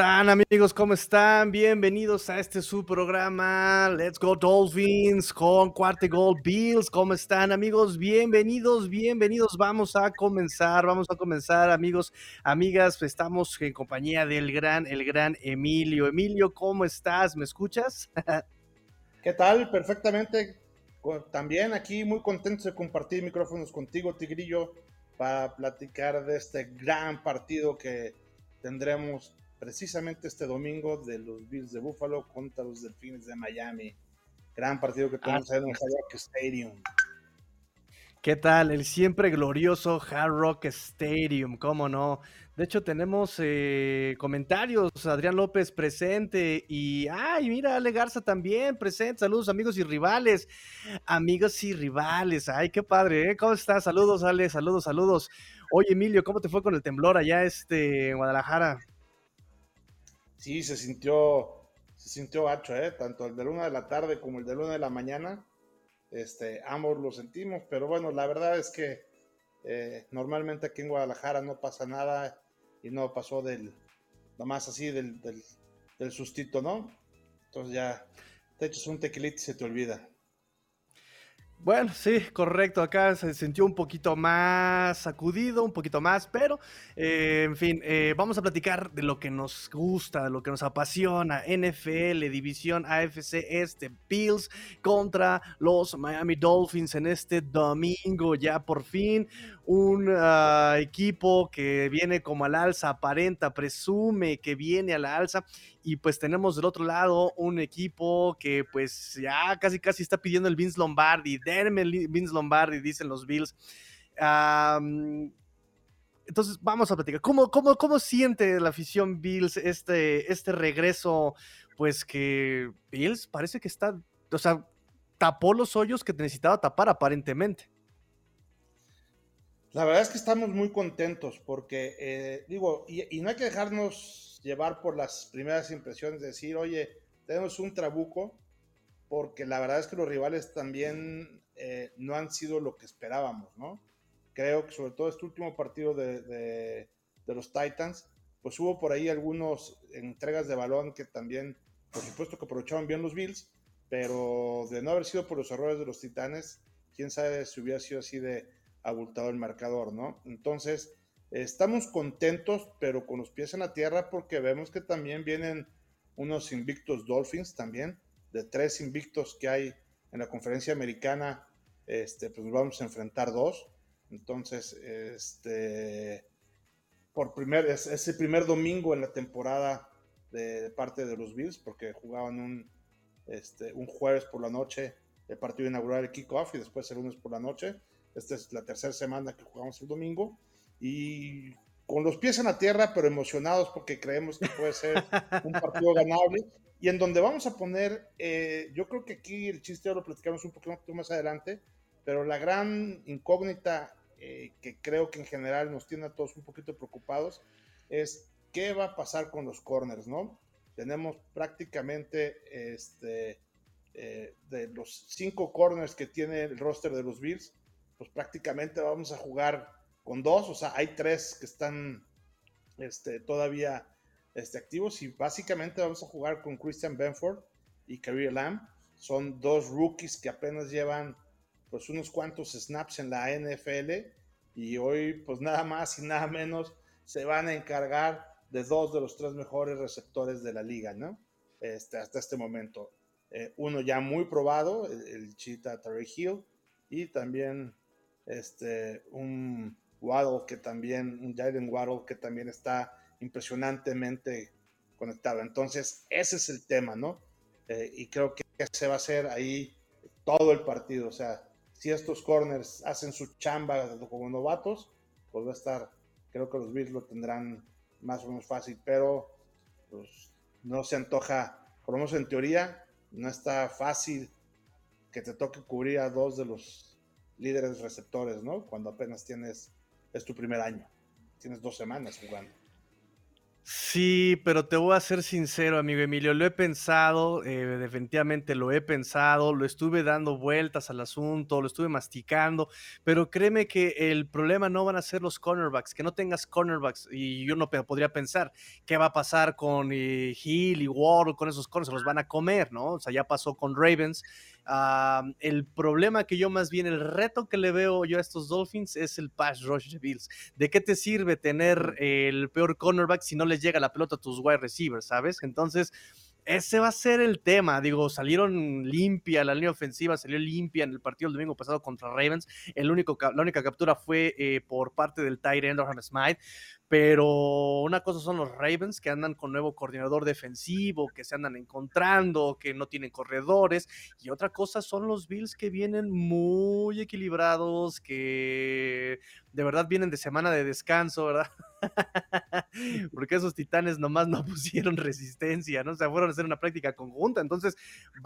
¿Cómo están amigos? ¿Cómo están? Bienvenidos a este su programa Let's Go Dolphins con Cuarte Gold Bills. ¿Cómo están amigos? Bienvenidos, bienvenidos. Vamos a comenzar, vamos a comenzar amigos, amigas. Estamos en compañía del gran, el gran Emilio. Emilio, ¿cómo estás? ¿Me escuchas? ¿Qué tal? Perfectamente. También aquí muy contento de compartir micrófonos contigo, Tigrillo, para platicar de este gran partido que tendremos precisamente este domingo de los Bills de Buffalo contra los Delfines de Miami. Gran partido que tenemos en el Hard Rock Stadium. ¿Qué tal? El siempre glorioso Hard Rock Stadium, ¿cómo no? De hecho, tenemos eh, comentarios. Adrián López presente. Y, ay, mira, Ale Garza también presente. Saludos, amigos y rivales. Amigos y rivales. Ay, qué padre, ¿eh? ¿Cómo estás? Saludos, Ale. Saludos, saludos. Oye, Emilio, ¿cómo te fue con el temblor allá este, en Guadalajara? Sí, se sintió, se sintió gacho, ¿eh? Tanto el de la una de la tarde como el de la una de la mañana. Este, ambos lo sentimos, pero bueno, la verdad es que eh, normalmente aquí en Guadalajara no pasa nada y no pasó del, nomás así del, del, sustito, ¿no? Entonces ya te echas un tequilito y se te olvida. Bueno, sí, correcto. Acá se sintió un poquito más sacudido, un poquito más, pero eh, en fin, eh, vamos a platicar de lo que nos gusta, de lo que nos apasiona. NFL, División AFC Este, Bills contra los Miami Dolphins en este domingo, ya por fin un ah, equipo que viene como al alza, aparenta, presume que viene a la alza y pues tenemos del otro lado un equipo que pues ya casi casi está pidiendo el Vince Lombardi, denme el Vince Lombardi, dicen los Bills. entonces vamos a platicar. ¿Cómo, cómo, cómo siente la afición Bills este, este regreso? Pues que Bills parece que está, o sea, tapó los hoyos que necesitaba tapar aparentemente. La verdad es que estamos muy contentos porque, eh, digo, y, no hay que dejarnos llevar por las primeras impresiones, de decir, oye, tenemos un trabuco, porque la verdad es que los rivales también eh, no han sido lo que esperábamos, ¿no? Creo que sobre todo este último partido de, de, los Titans, pues hubo por ahí algunas entregas de balón que también, por supuesto que aprovechaban bien los Bills, pero de no haber sido por los errores de los Titanes, quién sabe si hubiera sido así de abultado el marcador, ¿no? Entonces, estamos contentos, pero con los pies en la tierra, porque vemos que también vienen unos invictos Dolphins también, de tres invictos que hay en la conferencia americana, este, pues vamos a enfrentar dos. Entonces, este, por primer, es, el primer domingo en la temporada de, parte de los Bills, porque jugaban un, este, un jueves por la noche el partido inaugural, el kickoff, y después el lunes por la noche. Esta es la tercera semana que jugamos el domingo y con los pies en la tierra, pero emocionados porque creemos que puede ser un partido ganable y en donde vamos a poner, eh, yo creo que aquí el chiste ya lo platicamos un poquito más adelante, pero la gran incógnita eh, que creo que en general nos tiene a todos un poquito preocupados es qué va a pasar con los corners, ¿no? Tenemos prácticamente este, eh, de los cinco corners que tiene el roster de los Bills, pues prácticamente vamos a jugar con dos, o sea, hay tres que están este, todavía este, activos y básicamente vamos a jugar con Christian Benford y Kareem Lamb. Son dos rookies que apenas llevan pues unos cuantos snaps en la NFL y hoy pues nada más y nada menos se van a encargar de dos de los tres mejores receptores de la liga, ¿no? Este, hasta este momento. Eh, uno ya muy probado, el, Chita Terry Hill, y también este, un Waddle que también, un Jaden Waddle que también está impresionantemente conectado. Entonces, ese es el tema, ¿no? Eh, y creo que se va a hacer ahí todo el partido. O sea, si estos corners hacen su chamba como novatos, pues va a estar, creo que los Bills lo tendrán más o menos fácil, pero pues, no se antoja, por lo menos en teoría, no está fácil que te toque cubrir a dos de los líderes receptores, ¿no? Cuando apenas tienes, es tu primer año, tienes dos semanas jugando. Sí, pero te voy a ser sincero, amigo Emilio, lo he pensado, eh, definitivamente lo he pensado, lo estuve dando vueltas al asunto, lo estuve masticando, pero créeme que el problema no van a ser los cornerbacks, que no tengas cornerbacks, y yo no podría pensar qué va a pasar con eh, Hill y Ward, con esos corners, los van a comer, ¿no? O sea, ya pasó con Ravens, el problema que yo más bien, el reto que le veo yo a estos Dolphins es el pass rush de Bills. ¿De qué te sirve tener el peor cornerback si no les llega la pelota a tus wide receivers, sabes? Entonces, ese va a ser el tema. Digo, salieron limpia, la línea ofensiva salió limpia en el partido el domingo pasado contra Ravens. El único, la única captura fue eh, por parte del Tyrant Smite. Pero una cosa son los Ravens que andan con nuevo coordinador defensivo, que se andan encontrando, que no tienen corredores. Y otra cosa son los Bills que vienen muy equilibrados, que de verdad vienen de semana de descanso, ¿verdad? Porque esos titanes nomás no pusieron resistencia, ¿no? O sea, fueron a hacer una práctica conjunta. Entonces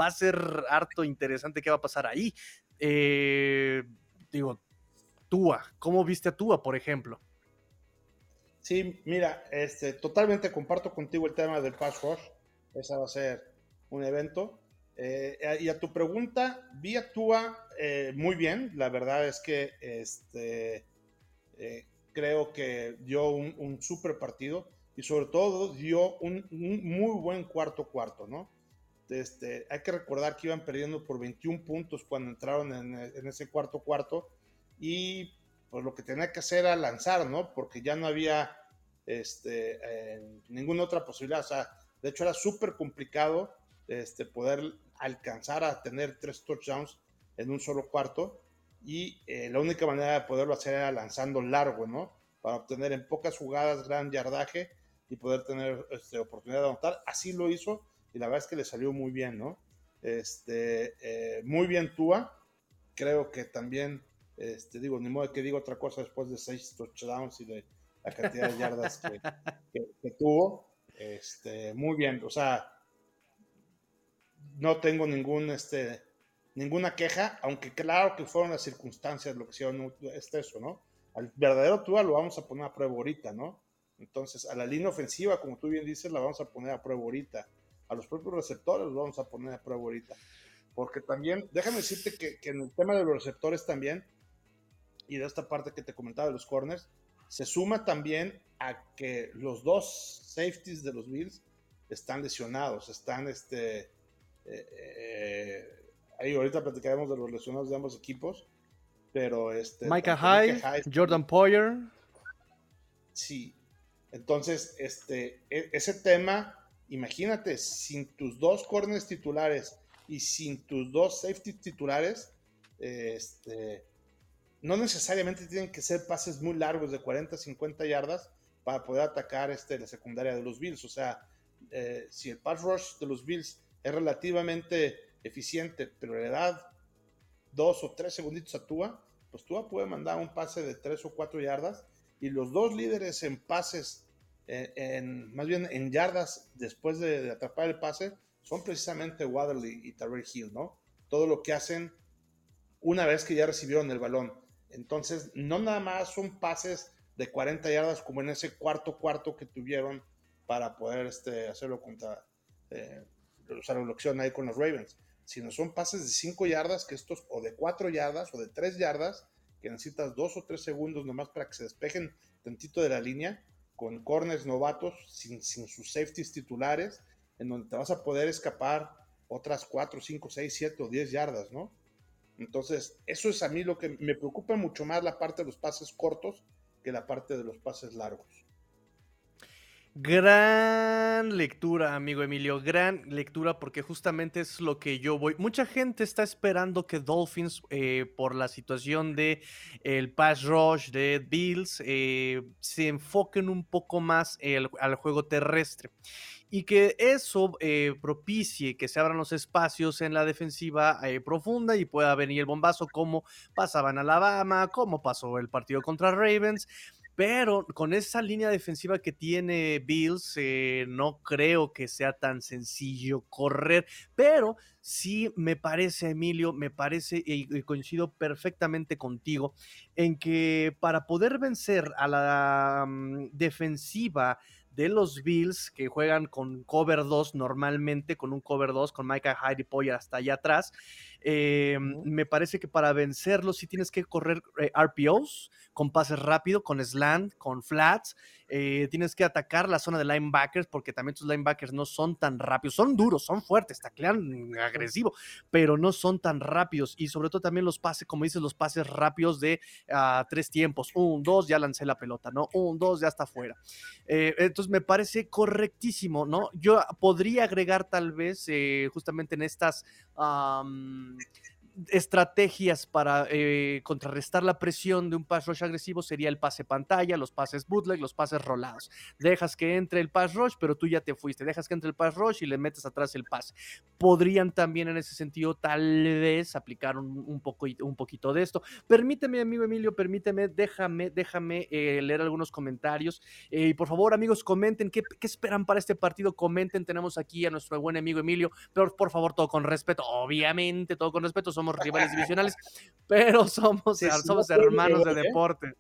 va a ser harto interesante qué va a pasar ahí. Eh, digo, Tua, ¿cómo viste a Tua, por ejemplo? Sí, mira, este, totalmente comparto contigo el tema del pass rush. Esa va a ser un evento. Eh, y a tu pregunta, vi actúa eh, muy bien. La verdad es que este, eh, creo que dio un, un, super partido y sobre todo dio un, muy buen cuarto cuarto, ¿no? Este, hay que recordar que iban perdiendo por 21 puntos cuando entraron en, en ese cuarto cuarto y pues lo que tenía que hacer era lanzar, ¿no? Porque ya no había este, ninguna otra posibilidad. O sea, de hecho era súper complicado este, poder alcanzar a tener tres touchdowns en un solo cuarto. Y eh, la única manera de poderlo hacer era lanzando largo, ¿no? Para obtener en pocas jugadas gran yardaje y poder tener este, oportunidad de anotar. Así lo hizo y la verdad es que le salió muy bien, ¿no? Este, eh, muy bien Tua. Creo que también este, digo, ni modo que diga otra cosa después de seis touchdowns y de la cantidad de yardas que, tuvo. Este, muy bien, o sea, no tengo ningún, este, ninguna queja, aunque claro que fueron las circunstancias lo que hicieron este eso, ¿no? Al verdadero Tua lo vamos a poner a prueba ahorita, ¿no? Entonces, a la línea ofensiva, como tú bien dices, la vamos a poner a prueba ahorita. A los propios receptores los vamos a poner a prueba ahorita. Porque también, déjame decirte que, que en el tema de los receptores también, y de esta parte que te comentaba de los corners, se suma también a que los dos safeties de los Bills están lesionados, están este. Eh, eh, ahí ahorita platicaremos de los lesionados de ambos equipos, pero este. Micah Hyde, Jordan Poyer. Sí. Entonces, este, e, ese tema, imagínate, sin tus dos corners titulares y sin tus dos safeties titulares, este no necesariamente tienen que ser pases muy largos de 40, 50 yardas para poder atacar este, la secundaria de los Bills. O sea, eh, si el pass rush de los Bills es relativamente eficiente, pero le da dos o tres segunditos a Tua, pues Tua puede mandar un pase de tres o cuatro yardas y los dos líderes en pases, eh, en, más bien en yardas después de, atrapar el pase, son precisamente Waddle y, y Tarek Hill, ¿no? Todo lo que hacen una vez que ya recibieron el balón. Entonces, no nada más son pases de 40 yardas como en ese cuarto cuarto que tuvieron para poder este, hacerlo contra, eh, usar la opción ahí con los Ravens, sino son pases de 5 yardas, que estos, o de 4 yardas, o de 3 yardas, que necesitas 2 o 3 segundos nomás para que se despejen tantito de la línea, con corners novatos, sin, sin sus safeties titulares, en donde te vas a poder escapar otras 4, 5, 6, 7 o 10 yardas, ¿no? Entonces, eso es a mí lo que me preocupa mucho más la parte de los pases cortos que la parte de los pases largos. Gran lectura, amigo Emilio, gran lectura porque justamente es lo que yo voy. Mucha gente está esperando que Dolphins, eh, por la situación de pass rush de Bills, eh, se enfoquen un poco más al juego terrestre y que eso eh, propicie que se abran los espacios en la defensiva eh, profunda y pueda venir el bombazo como pasaba en Alabama, como pasó el partido contra Ravens. Pero con esa línea defensiva que tiene Bills, eh, no creo que sea tan sencillo correr. Pero sí me parece, Emilio, me parece, y coincido perfectamente contigo, en que para poder vencer a la mm, defensiva de los Bills que juegan con cover 2 normalmente, con un cover 2, con Micah Hyde y Poyer hasta allá atrás. Eh, me parece que para vencerlos sí tienes que correr eh, RPOs con pases rápido, con slant, con flats. Eh, tienes que atacar la zona de linebackers porque también tus linebackers no son tan rápidos, son duros, son fuertes, taclean agresivo, pero no son tan rápidos y sobre todo también los pases, como dices, los pases rápidos de uh, tres tiempos, un, dos, ya lancé la pelota, ¿no? Un, dos, ya está fuera. Eh, entonces me parece correctísimo, ¿no? Yo podría agregar tal vez eh, justamente en estas... estrategias para eh, contrarrestar la presión de un pass rush agresivo sería el pase pantalla, los pases bootleg, los pases rolados. Dejas que entre el pass rush, pero tú ya te fuiste. Dejas que entre el pass rush y le metes atrás el pase. Podrían también en ese sentido tal vez aplicar un, poco, un poquito de esto. Permíteme, amigo Emilio, permíteme, déjame, déjame eh, leer algunos comentarios. Eh, y por favor, amigos, comenten qué, qué, esperan para este partido. Comenten, tenemos aquí a nuestro buen amigo Emilio, pero por favor, todo con respeto. Obviamente, todo con respeto. Somos somos rivales divisionales, pero somos, somos hermanos de ¿eh? deporte.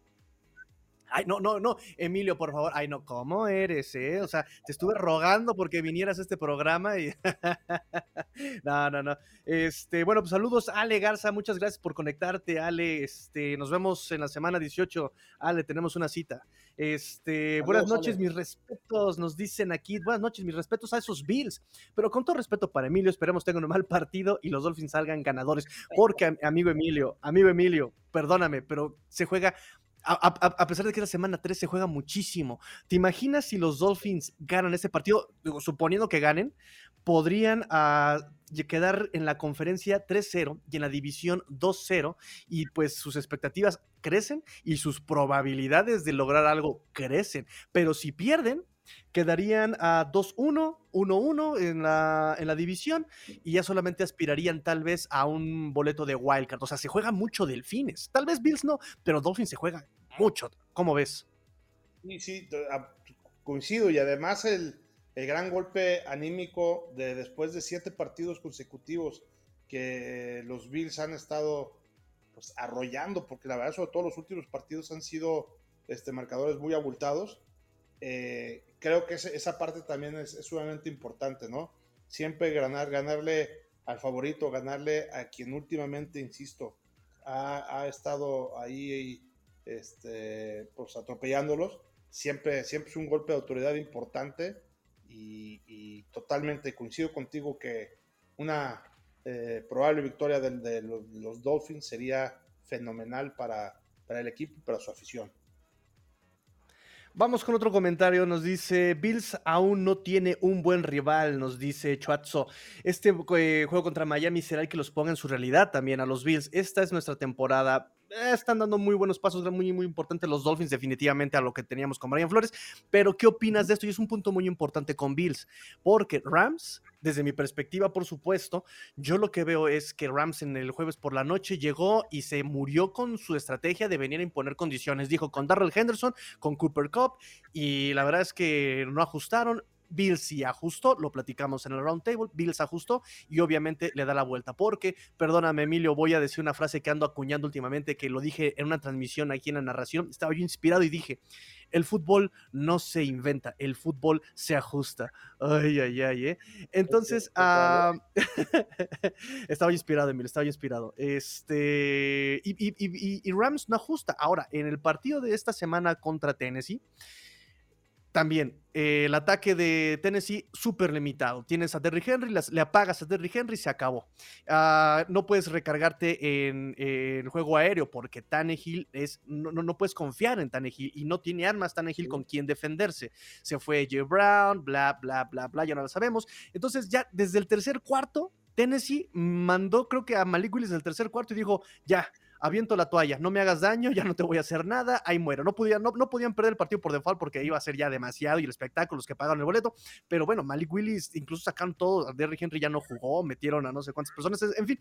Ay, no, no, no, Emilio, por favor. Ay, no, ¿cómo eres, eh? O sea, te estuve rogando porque vinieras a este programa y. no, no, no. Este, bueno, pues saludos, Ale Garza. Muchas gracias por conectarte, Ale. Este, nos vemos en la semana 18. Ale, tenemos una cita. Este, buenas noches, mis respetos, nos dicen aquí, buenas noches, mis respetos a esos Bills, pero con todo respeto para Emilio, esperemos tengan un mal partido y los Dolphins salgan ganadores, porque amigo Emilio, amigo Emilio, perdóname, pero se juega a, pesar de que la semana 3 se juega muchísimo. ¿Te imaginas si los Dolphins ganan ese partido? suponiendo que ganen, podrían ah, quedar en la conferencia 3-0 y en la división 2-0 y pues sus expectativas crecen y sus probabilidades de lograr algo crecen. Pero si pierden, quedarían a 2-1, 1-1 en la, en la división y ya solamente aspirarían tal vez a un boleto de wildcard. O sea, se juega mucho Delfines. Tal vez Bills no, pero Dolphins se juega mucho. ¿Cómo ves? Sí, sí, coincido y además el, el gran golpe anímico de después de siete partidos consecutivos que los Bills han estado pues, arrollando, porque la verdad, sobre todo los últimos partidos han sido este, marcadores muy abultados. Eh, creo que esa parte también es, sumamente importante, ¿no? Siempre ganar, ganarle al favorito, ganarle a quien últimamente, insisto, ha, estado ahí este, pues, atropellándolos. Siempre, siempre es un golpe de autoridad importante y, totalmente coincido contigo que una eh, probable victoria de, los, Dolphins sería fenomenal para, para el equipo y para su afición. Vamos con otro comentario. Nos dice: Bills aún no tiene un buen rival. Nos dice Chuatzo. Este eh, juego contra Miami será el que los ponga en su realidad también a los Bills. Esta es nuestra temporada. Están dando muy buenos pasos, muy, muy importante los Dolphins, definitivamente a lo que teníamos con Brian Flores. Pero, ¿qué opinas de esto? Y es un punto muy importante con Bills, porque Rams, desde mi perspectiva, por supuesto, yo lo que veo es que Rams en el jueves por la noche llegó y se murió con su estrategia de venir a imponer condiciones. Dijo con Darrell Henderson, con Cooper Cup, y la verdad es que no ajustaron. Bills sí ajustó, lo platicamos en el round table, Bills ajustó y obviamente le da la vuelta, porque, perdóname Emilio, voy a decir una frase que ando acuñando últimamente, que lo dije en una transmisión aquí en la narración, estaba yo inspirado y dije, el fútbol no se inventa, el fútbol se ajusta. Ay, ay, ay, ¿eh? Entonces, estaba inspirado, Emilio, estaba inspirado. Este, y, y Rams no ajusta. Ahora, en el partido de esta semana contra Tennessee, también, eh, el ataque de Tennessee súper limitado. Tienes a Derry Henry, le apagas a Derry Henry, se acabó. Ah, no puedes recargarte en, el juego aéreo porque Tannehill es, no, no, puedes confiar en Tannehill y no tiene armas Tannehill con quien defenderse. Se fue Jay Brown, bla, bla, bla, bla, ya no lo sabemos. Entonces ya desde el tercer cuarto, Tennessee mandó creo que a Malik Willis el tercer cuarto y dijo, ya, aviento la toalla, no me hagas daño, ya no te voy a hacer nada, ahí muero. No podían, no, no podían perder el partido por default porque iba a ser ya demasiado y el espectáculo, los que pagaron el boleto, pero bueno, Malik Willis incluso sacaron todo, Derrick Henry ya no jugó, metieron a no sé cuántas personas, en fin.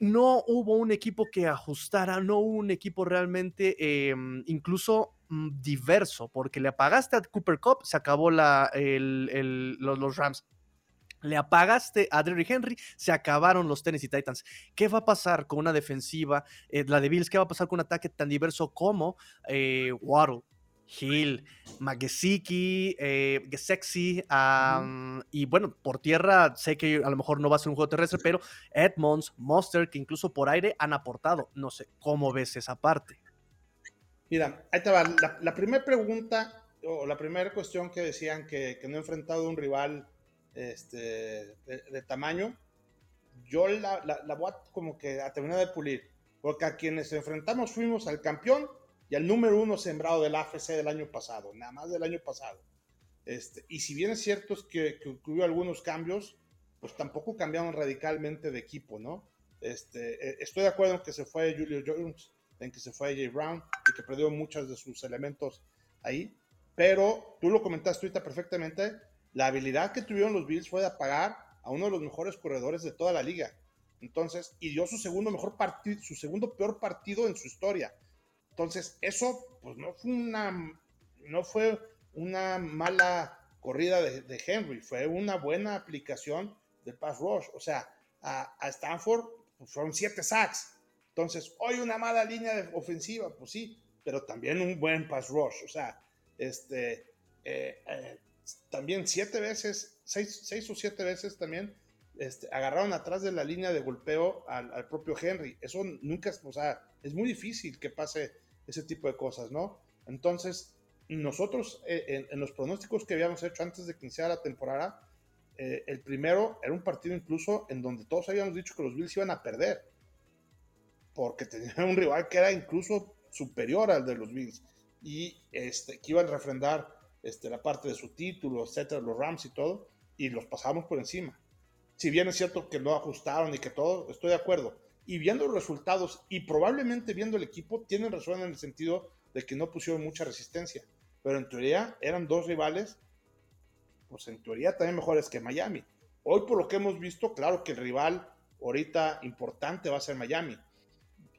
No hubo un equipo que ajustara, no hubo un equipo realmente em, incluso mm, diverso, porque le apagaste a Cooper Cup, se acabó la, los, los Rams le apagaste a Derrick Henry, se acabaron los Tennessee Titans. ¿Qué va a pasar con una defensiva, eh, la de Bills? ¿Qué va a pasar con un ataque tan diverso como eh, Waddle? Hill, Magesiki, eh, Gesexy, y bueno, por tierra sé que a lo mejor no va a ser un juego terrestre, pero Edmonds, Monster, que incluso por aire han aportado. No sé, ¿cómo ves esa parte? Mira, ahí te va. La, primera pregunta, o la primera cuestión que decían que, no he enfrentado a un rival este, de, tamaño, yo la, la, voy a como que a terminar de pulir, porque a quienes enfrentamos fuimos al campeón y al número uno sembrado del AFC del año pasado, nada más del año pasado. Este, y si bien es cierto es que, que algunos cambios, pues tampoco cambiaron radicalmente de equipo, ¿no? Este, eh, estoy de acuerdo en que se fue Julio Jones, en que se fue Jay Brown y que perdió muchos de sus elementos ahí, pero tú lo comentaste perfectamente, la habilidad que tuvieron los Bills fue de apagar a uno de los mejores corredores de toda la liga. Entonces, y dio su segundo mejor partido, su segundo peor partido en su historia. Entonces, eso pues no fue una, no fue una mala corrida de, Henry, fue una buena aplicación de pass rush. O sea, a, Stanford pues, fueron siete sacks. Entonces, hoy una mala línea ofensiva, pues sí, pero también un buen pass rush. O sea, este, eh, eh, también siete veces, seis, seis, o siete veces también este, agarraron atrás de la línea de golpeo al, propio Henry. Eso nunca, o sea, es muy difícil que pase ese tipo de cosas, ¿no? Entonces, nosotros eh, en, los pronósticos que habíamos hecho antes de que iniciara la temporada, eh, el primero era un partido incluso en donde todos habíamos dicho que los Bills iban a perder, porque tenían un rival que era incluso superior al de los Bills y este, que iban a refrendar este, la parte de su título, etcétera, los Rams y todo, y los pasamos por encima. Si bien es cierto que no ajustaron y que todo, estoy de acuerdo, y viendo los resultados y probablemente viendo el equipo, tienen razón en el sentido de que no pusieron mucha resistencia. Pero en teoría eran dos rivales, pues en teoría también mejores que Miami. Hoy por lo que hemos visto, claro que el rival ahorita importante va a ser Miami.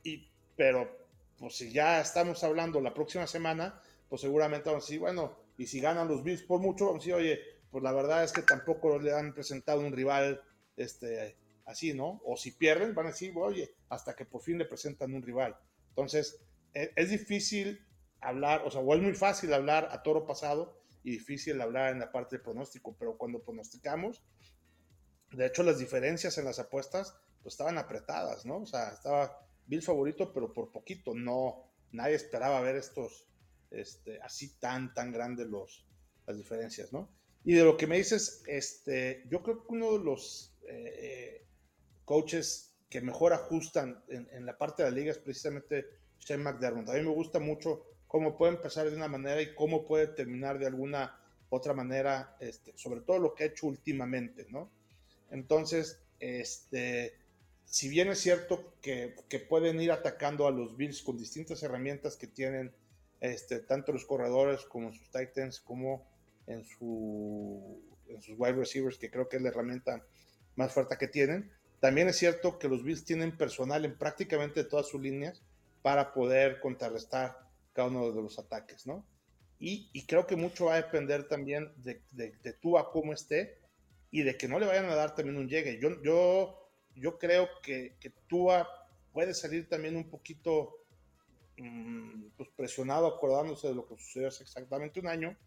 Y, pero pues si ya estamos hablando la próxima semana, pues seguramente vamos a decir, bueno, y si ganan los Bills por mucho, vamos a decir, oye, pues la verdad es que tampoco le han presentado un rival este, así, ¿no? O si pierden, van a decir, oye, hasta que por fin le presentan un rival. Entonces, e, es, difícil hablar, o sea, o es muy fácil hablar a toro pasado y difícil hablar en la parte del pronóstico, pero cuando pronosticamos, de hecho, las diferencias en las apuestas, pues estaban apretadas, ¿no? O sea, estaba Bill favorito, pero por poquito, no, nadie esperaba ver estos, este, así tan, tan grandes los, las diferencias, ¿no? Y de lo que me dices, este, yo creo que uno de los eh, coaches que mejor ajustan en, la parte de la liga es precisamente Shane McDermott. A mí me gusta mucho cómo puede empezar de una manera y cómo puede terminar de alguna otra manera, este, sobre todo lo que ha hecho últimamente, ¿no? Entonces, este, si bien es cierto que, pueden ir atacando a los Bills con distintas herramientas que tienen, este, tanto los corredores como sus Titans, como en, su, en sus wide receivers, que creo que es la herramienta más fuerte que tienen, también es cierto que los Bills tienen personal en prácticamente todas sus líneas para poder contrarrestar cada uno de los ataques, ¿no? Y, creo que mucho va a depender también de, de, de Tua cómo esté y de que no le vayan a dar también un llegue. Yo, yo, yo creo que, que Tua puede salir también un poquito pues presionado acordándose de lo que sucedió hace exactamente un año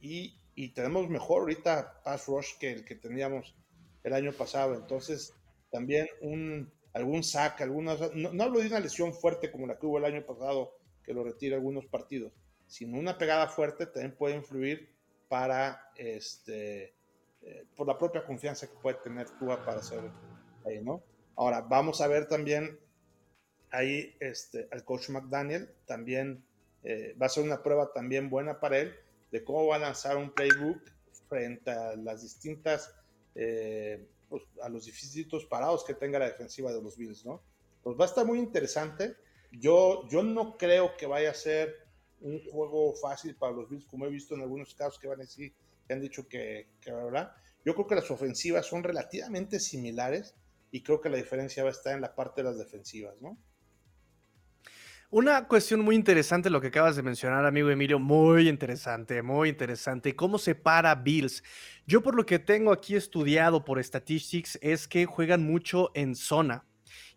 y, y tenemos mejor ahorita pass rush que el que teníamos el año pasado. Entonces, también un, algún sack, algunas, no, hablo de una lesión fuerte como la que hubo el año pasado, que lo retira algunos partidos, sino una pegada fuerte también puede influir para, este, eh, por la propia confianza que puede tener Tua para hacer ahí, ¿no? Ahora, vamos a ver también ahí este, al coach McDaniel, también eh, va a ser una prueba también buena para él de cómo va a lanzar un playbook frente a las distintas eh, pues, a los difíciles parados que tenga la defensiva de los Bills, ¿no? Pues va a estar muy interesante. Yo, yo no creo que vaya a ser un juego fácil para los Bills, como he visto en algunos casos que van a decir, que han dicho que, que verdad. Yo creo que las ofensivas son relativamente similares y creo que la diferencia va a estar en la parte de las defensivas, ¿no? Una cuestión muy interesante lo que acabas de mencionar, amigo Emilio, muy interesante, muy interesante. ¿Cómo se para Bills? Yo por lo que tengo aquí estudiado por Statistics es que juegan mucho en zona.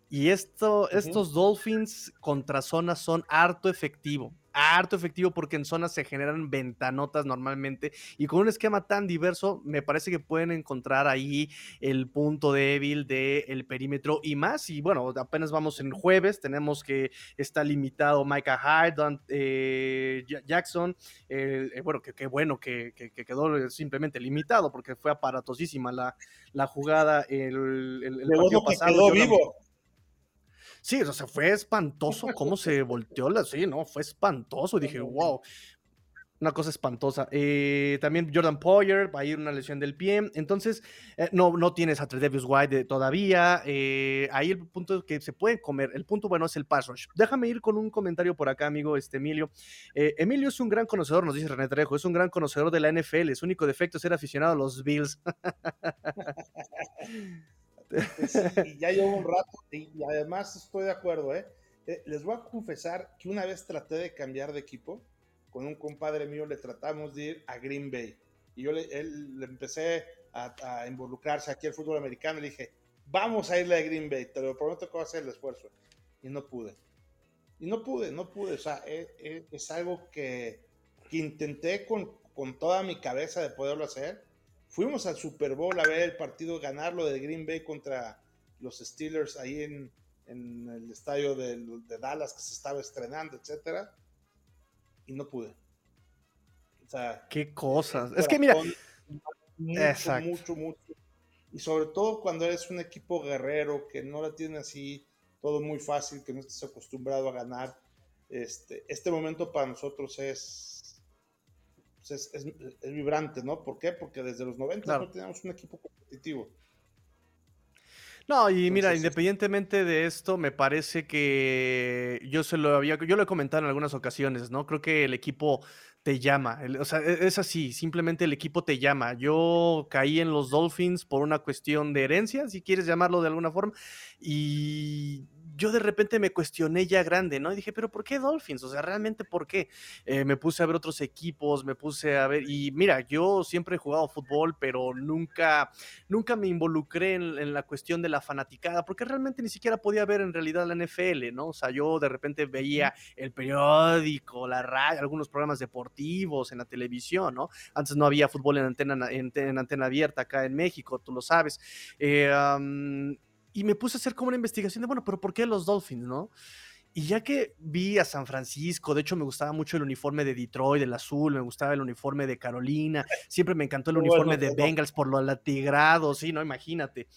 Y esto, estos Dolphins contra zona son harto efectivo, harto efectivo porque en zonas se generan ventanotas normalmente y con un esquema tan diverso me parece que pueden encontrar ahí el punto débil del perímetro y más. Y bueno, apenas vamos en jueves, tenemos que está limitado Micah Hyde, eh, Jackson, eh, bueno, que, bueno que, quedó simplemente limitado porque fue aparatosísima la, la jugada el, el, partido pasado. Quedó vivo. Sí, o sea, fue espantoso cómo se volteó la. Sí, no, fue espantoso. Dije, wow, una cosa espantosa. Eh, también Jordan Poyer, va a ir una lesión del pie. Entonces, eh, no, no tienes a Tredevius White todavía. Eh, ahí el punto es que se puede comer. El punto bueno es el pass rush. Déjame ir con un comentario por acá, amigo este Emilio. Emilio es un gran conocedor, nos dice René Trejo. Es un gran conocedor de la NFL. Su único defecto es ser aficionado a los Bills. y ya llevo un rato y, además estoy de acuerdo. les voy a confesar que una vez traté de cambiar de equipo con un compadre mío le tratamos de ir a Green Bay. Y yo le, él, le empecé a, involucrarse aquí al fútbol americano. Le dije, vamos a irle a Green Bay, te lo prometo que voy a hacer el esfuerzo. Y no pude. Y no pude, no pude. O sea, es, es, es algo que, que intenté con, con, toda mi cabeza de poderlo hacer. Fuimos al Super Bowl a ver el partido, ganarlo de Green Bay contra los Steelers ahí en, en el estadio de, de Dallas que se estaba estrenando, etcétera y no pude. O sea, qué cosas. Es que mira, mucho, mucho, mucho. Y sobre todo cuando eres un equipo guerrero que no la tiene así todo muy fácil, que no estás acostumbrado a ganar. Este, este momento para nosotros es, pues es, es, vibrante, ¿no? ¿Por qué? Porque desde los 90 no teníamos un equipo competitivo. No, y mira, independientemente de esto, me parece que yo se lo había, yo lo he comentado en algunas ocasiones, ¿no? Creo que el equipo te llama, o sea, e, es así, simplemente el equipo te llama. Yo caí en los Dolphins por una cuestión de herencia, si quieres llamarlo de alguna forma, y yo de repente me cuestioné ya grande, ¿no? Y dije, pero ¿por qué Dolphins? O sea, realmente ¿por qué? Eh, me puse a ver otros equipos, me puse a ver, y mira, yo siempre he jugado fútbol, pero nunca, nunca me involucré en, la cuestión de la fanaticada, porque realmente ni siquiera podía ver en realidad la NFL, ¿no? O sea, yo de repente veía el periódico, la radio, algunos programas deportivos en la televisión, ¿no? Antes no había fútbol en antena, en, antena abierta acá en México, tú lo sabes. Eh, y me puse a hacer como una investigación de, bueno, pero ¿por qué los Dolphins, no? Y ya que vi a San Francisco, de hecho me gustaba mucho el uniforme de Detroit, el azul, me gustaba el uniforme de Carolina, siempre me encantó el uniforme de Bengals por lo latigrado, sí, no, imagínate.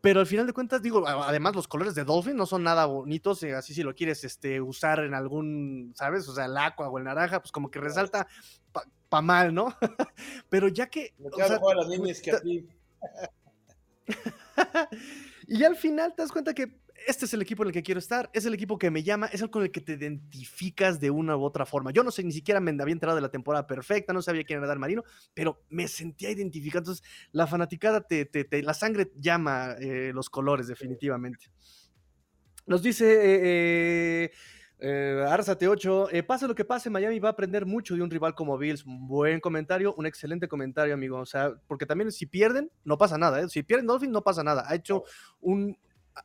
Pero al final de cuentas, digo, además los colores de Dolphin no son nada bonitos, eh, así si lo quieres este, usar en algún, ¿sabes? O sea, el aqua o el naranja, pues como que resalta pa, mal, ¿no? Pero ya que... Me o sea, las que a ti. Y al final te das cuenta que este es el equipo en el que quiero estar, es el equipo que me llama, es el con el que te identificas de una u otra forma. Yo no sé, ni siquiera me había enterado de la temporada perfecta, no sabía quién era Dan Marino, pero me sentía identificado. Entonces, la fanaticada, te, la sangre llama eh, los colores, definitivamente. Nos dice eh, eh eh, Arzate 8, eh, pase lo que pase, Miami va a aprender mucho de un rival como Bills. Buen comentario, un excelente comentario, amigo. O sea, porque también si pierden, no pasa nada. ¿eh? Si pierden Dolphins, no pasa nada. Ha hecho un.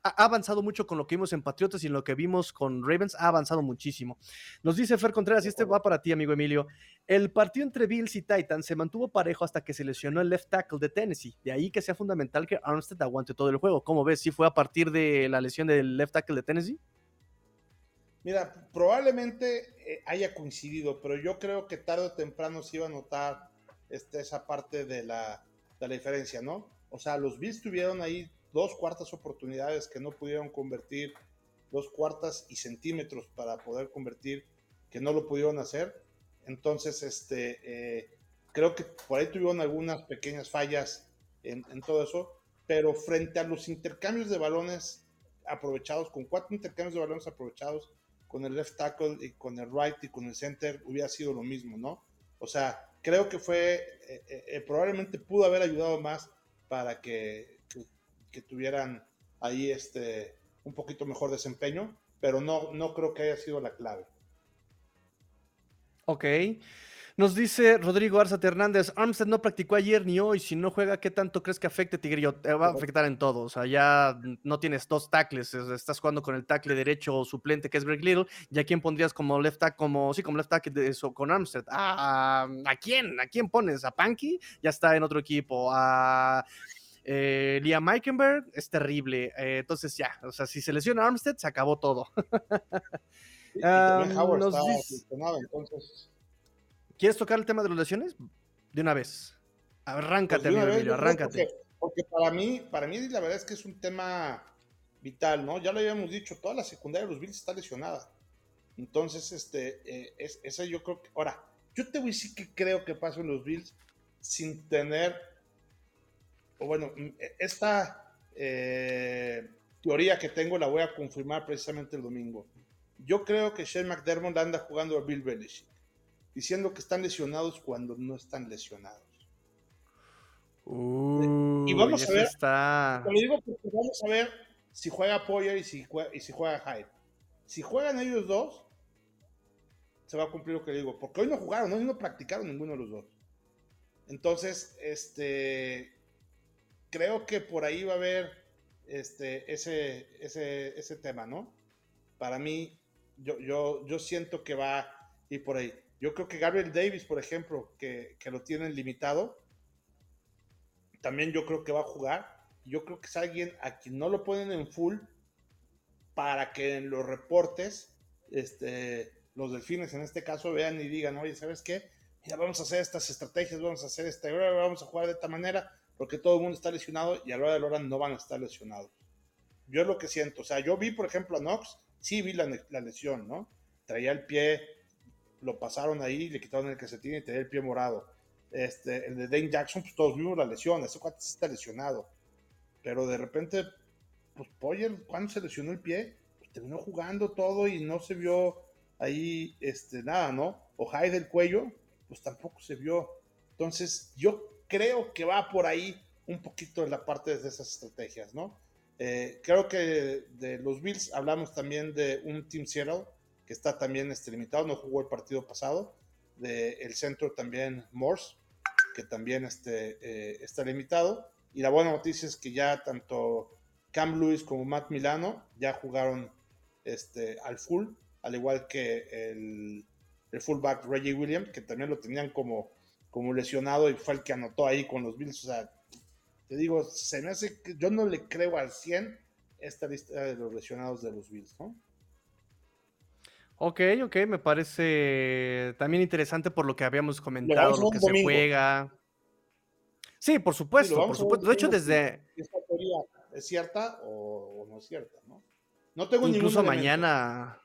Ha avanzado mucho con lo que vimos en Patriotas y lo que vimos con Ravens, ha avanzado muchísimo. Nos dice Fer Contreras, y este va para ti, amigo Emilio. El partido entre Bills y Titans se mantuvo parejo hasta que se lesionó el left tackle de Tennessee. De ahí que sea fundamental que Armstead aguante todo el juego. ¿Cómo ves? ¿Sí fue a partir de la lesión del left tackle de Tennessee? Mira, probablemente eh, haya coincidido, pero yo creo que tarde o temprano se iba a notar este, esa parte de la, la diferencia, ¿no? O sea, los Bills tuvieron ahí dos cuartas oportunidades que no pudieron convertir, dos cuartas y centímetros para poder convertir, que no lo pudieron hacer. Entonces, este, eh, creo que por ahí tuvieron algunas pequeñas fallas en, en, todo eso, pero frente a los intercambios de balones aprovechados, con cuatro intercambios de balones aprovechados, con el left tackle y con el right y con el center hubiera sido lo mismo, ¿no? O sea, creo que fue, eh, eh, eh, probablemente pudo haber ayudado más para que, tuvieran ahí este, un poquito mejor desempeño, pero no, no creo que haya sido la clave. Ok. Nos dice Rodrigo Arza Hernández, Armstead no practicó ayer ni hoy, si no juega, ¿qué tanto crees que afecte Tigrillo? Te va a afectar en todo, o sea, ya no tienes dos tackles, estás jugando con el tackle derecho suplente que es Greg Little, ¿y a quién pondrías como left tackle, como, sí, como left tackle de eso, con Armstead? Ah, ¿a quién? ¿A quién pones? ¿A Panky? Ya está en otro equipo, a... Eh, Liam Meikenberg es terrible. Eh, entonces ya, o sea, si se lesiona Armstead, se acabó todo. entonces ¿Quieres tocar el tema de las lesiones? De una vez. Arráncate, pues Emilio, arráncate. Porque, para mí, para mí la verdad es que es un tema vital, ¿no? Ya lo habíamos dicho, toda la secundaria de los Bills está lesionada. Entonces, este, eh, es, esa yo creo que. Ahora, yo te voy a decir que creo que pasa en los Bills sin tener. O bueno, e, esta eh, teoría que tengo la voy a confirmar precisamente el domingo. Yo creo que Shane McDermott anda jugando a Bill Belichick diciendo que están lesionados cuando no están lesionados. y vamos a ver, está... digo vamos a ver si juega Poyer y si juega, y si juega Hyde. Si juegan ellos dos, se va a cumplir lo que digo, porque hoy no jugaron, hoy no practicaron ninguno de los dos. Entonces, este, creo que por ahí va a haber este, ese, ese, ese tema, ¿no? Para mí, yo, yo, yo siento que va a ir por ahí. Yo creo que Gabriel Davis, por ejemplo, que, lo tienen limitado, también yo creo que va a jugar. Yo creo que es alguien a quien no lo ponen en full para que en los reportes este, los delfines en este caso vean y digan, oye, ¿sabes qué? Mira, vamos a hacer estas estrategias, vamos a hacer esta, vamos a jugar de esta manera, porque todo el mundo está lesionado y a la hora de la hora no van a estar lesionados. Yo es lo que siento. O sea, yo vi, por ejemplo, a Knox, sí vi la, la lesión, ¿no? Traía el pie lo pasaron ahí, le quitaron el calcetín y tenía el pie morado. Este, el de Dane Jackson, pues todos vimos la lesión, ese cuate está lesionado. Pero de repente, pues Poyer, cuando se lesionó el pie, pues terminó jugando todo y no se vio ahí este, nada, ¿no? O Hyde del cuello, pues tampoco se vio. Entonces, yo creo que va por ahí un poquito en la parte de esas estrategias, ¿no? Eh, creo que de los Bills hablamos también de un Team Seattle está también este, limitado, no jugó el partido pasado, del el centro también Morse, que también este, eh, está limitado, y la buena noticia es que ya tanto Cam Lewis como Matt Milano ya jugaron este, al full, al igual que el, el fullback Reggie Williams, que también lo tenían como, como lesionado y fue el que anotó ahí con los Bills. O sea, te digo, se me hace que yo no le creo al 100 esta lista de los lesionados de los Bills, ¿no? Ok, ok, me parece también interesante por lo que habíamos comentado, lo que se juega. Sí, por supuesto, por supuesto. De hecho, desde. ¿Esta teoría es cierta o, no es cierta? ¿no? No tengo Incluso mañana.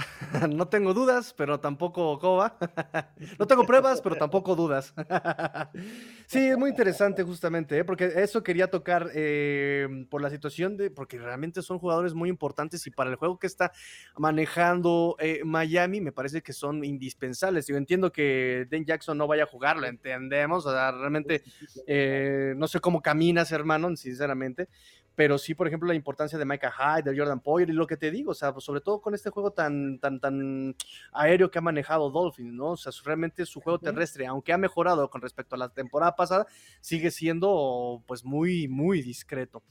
no tengo dudas, pero tampoco coba. no tengo pruebas, pero tampoco dudas. sí, es muy interesante justamente, ¿eh? porque eso quería tocar eh, por la situación de, porque realmente son jugadores muy importantes y para el juego que está manejando eh, Miami me parece que son indispensables. Yo entiendo que Den Jackson no vaya a jugar, lo entendemos, o sea, realmente no sé cómo caminas, hermano, sinceramente, pero sí, por ejemplo, la importancia de Micah Hyde, de Jordan Poyer y lo que te digo, o sea, pues, sobre todo con este juego tan, tan, tan aéreo que ha manejado Dolphins, ¿no? O sea, realmente su juego terrestre, aunque ha mejorado con respecto a la temporada pasada, sigue siendo pues muy, muy discreto.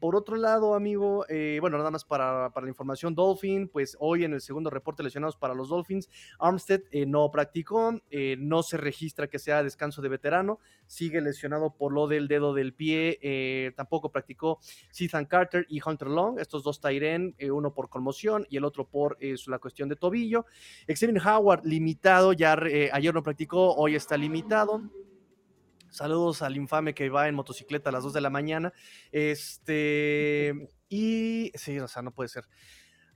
por otro lado, amigo, eh, bueno, nada más para, para, la información, Dolphin, pues hoy en el segundo reporte lesionados para los Dolphins, Armstead eh, no practicó, eh, no se registra que sea descanso de veterano, sigue lesionado por lo del dedo del pie, tampoco practicó practicó Ethan Carter y Hunter Long, estos dos Tyren, eh, uno por conmoción y el otro por eh, la cuestión de tobillo. Xavier Howard limitado, ya eh, ayer no practicó, hoy está limitado. Saludos al infame que va en motocicleta a las 2 de la mañana. Este, y sí, o sea, no puede ser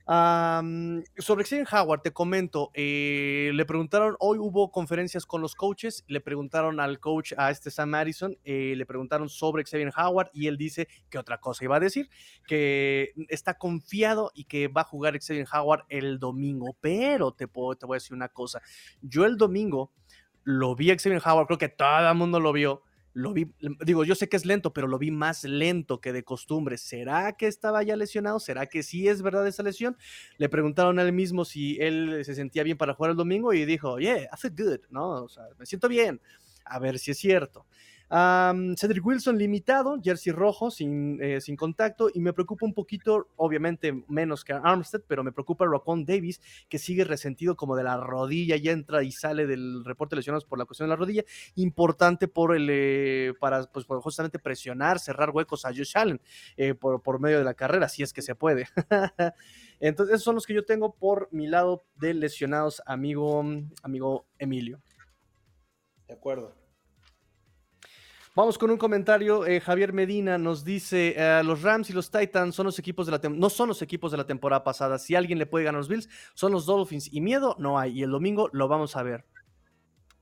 sobre Xavier Howard, te comento, eh, le preguntaron, hoy hubo conferencias con los coaches, le preguntaron al coach, a este Sam Madison, eh, le preguntaron sobre Xavier Howard y él dice que otra cosa iba a decir, que está confiado y que va a jugar Xavier Howard el domingo, pero te, puedo, te voy a decir una cosa, yo el domingo lo vi a Xavier Howard, creo que todo el mundo lo vio, lo vi, digo, yo sé que es lento, pero lo vi más lento que de costumbre. ¿Será que estaba ya lesionado? ¿Será que sí es verdad esa lesión? Le preguntaron a él mismo si él se sentía bien para jugar el domingo y dijo, yeah, I feel good, ¿no? O sea, me siento bien. A ver si es cierto. Cedric Wilson limitado, jersey rojo, sin, eh, sin contacto, y me preocupa un poquito, obviamente menos que Armstead, pero me preocupa Rocon Davis, que sigue resentido como de la rodilla y entra y sale del reporte de lesionados por la cuestión de la rodilla, importante por el, eh, para pues, justamente presionar, cerrar huecos a Josh Allen eh, por, por medio de la carrera, si es que se puede. Entonces, esos son los que yo tengo por mi lado de lesionados, amigo, amigo Emilio. De acuerdo. Vamos con un comentario. Eh, Javier Medina nos dice: eh, Los Rams y los Titans son los equipos de la no son los equipos de la temporada pasada. Si alguien le puede ganar los Bills, son los Dolphins. Y miedo no hay. Y el domingo lo vamos a ver.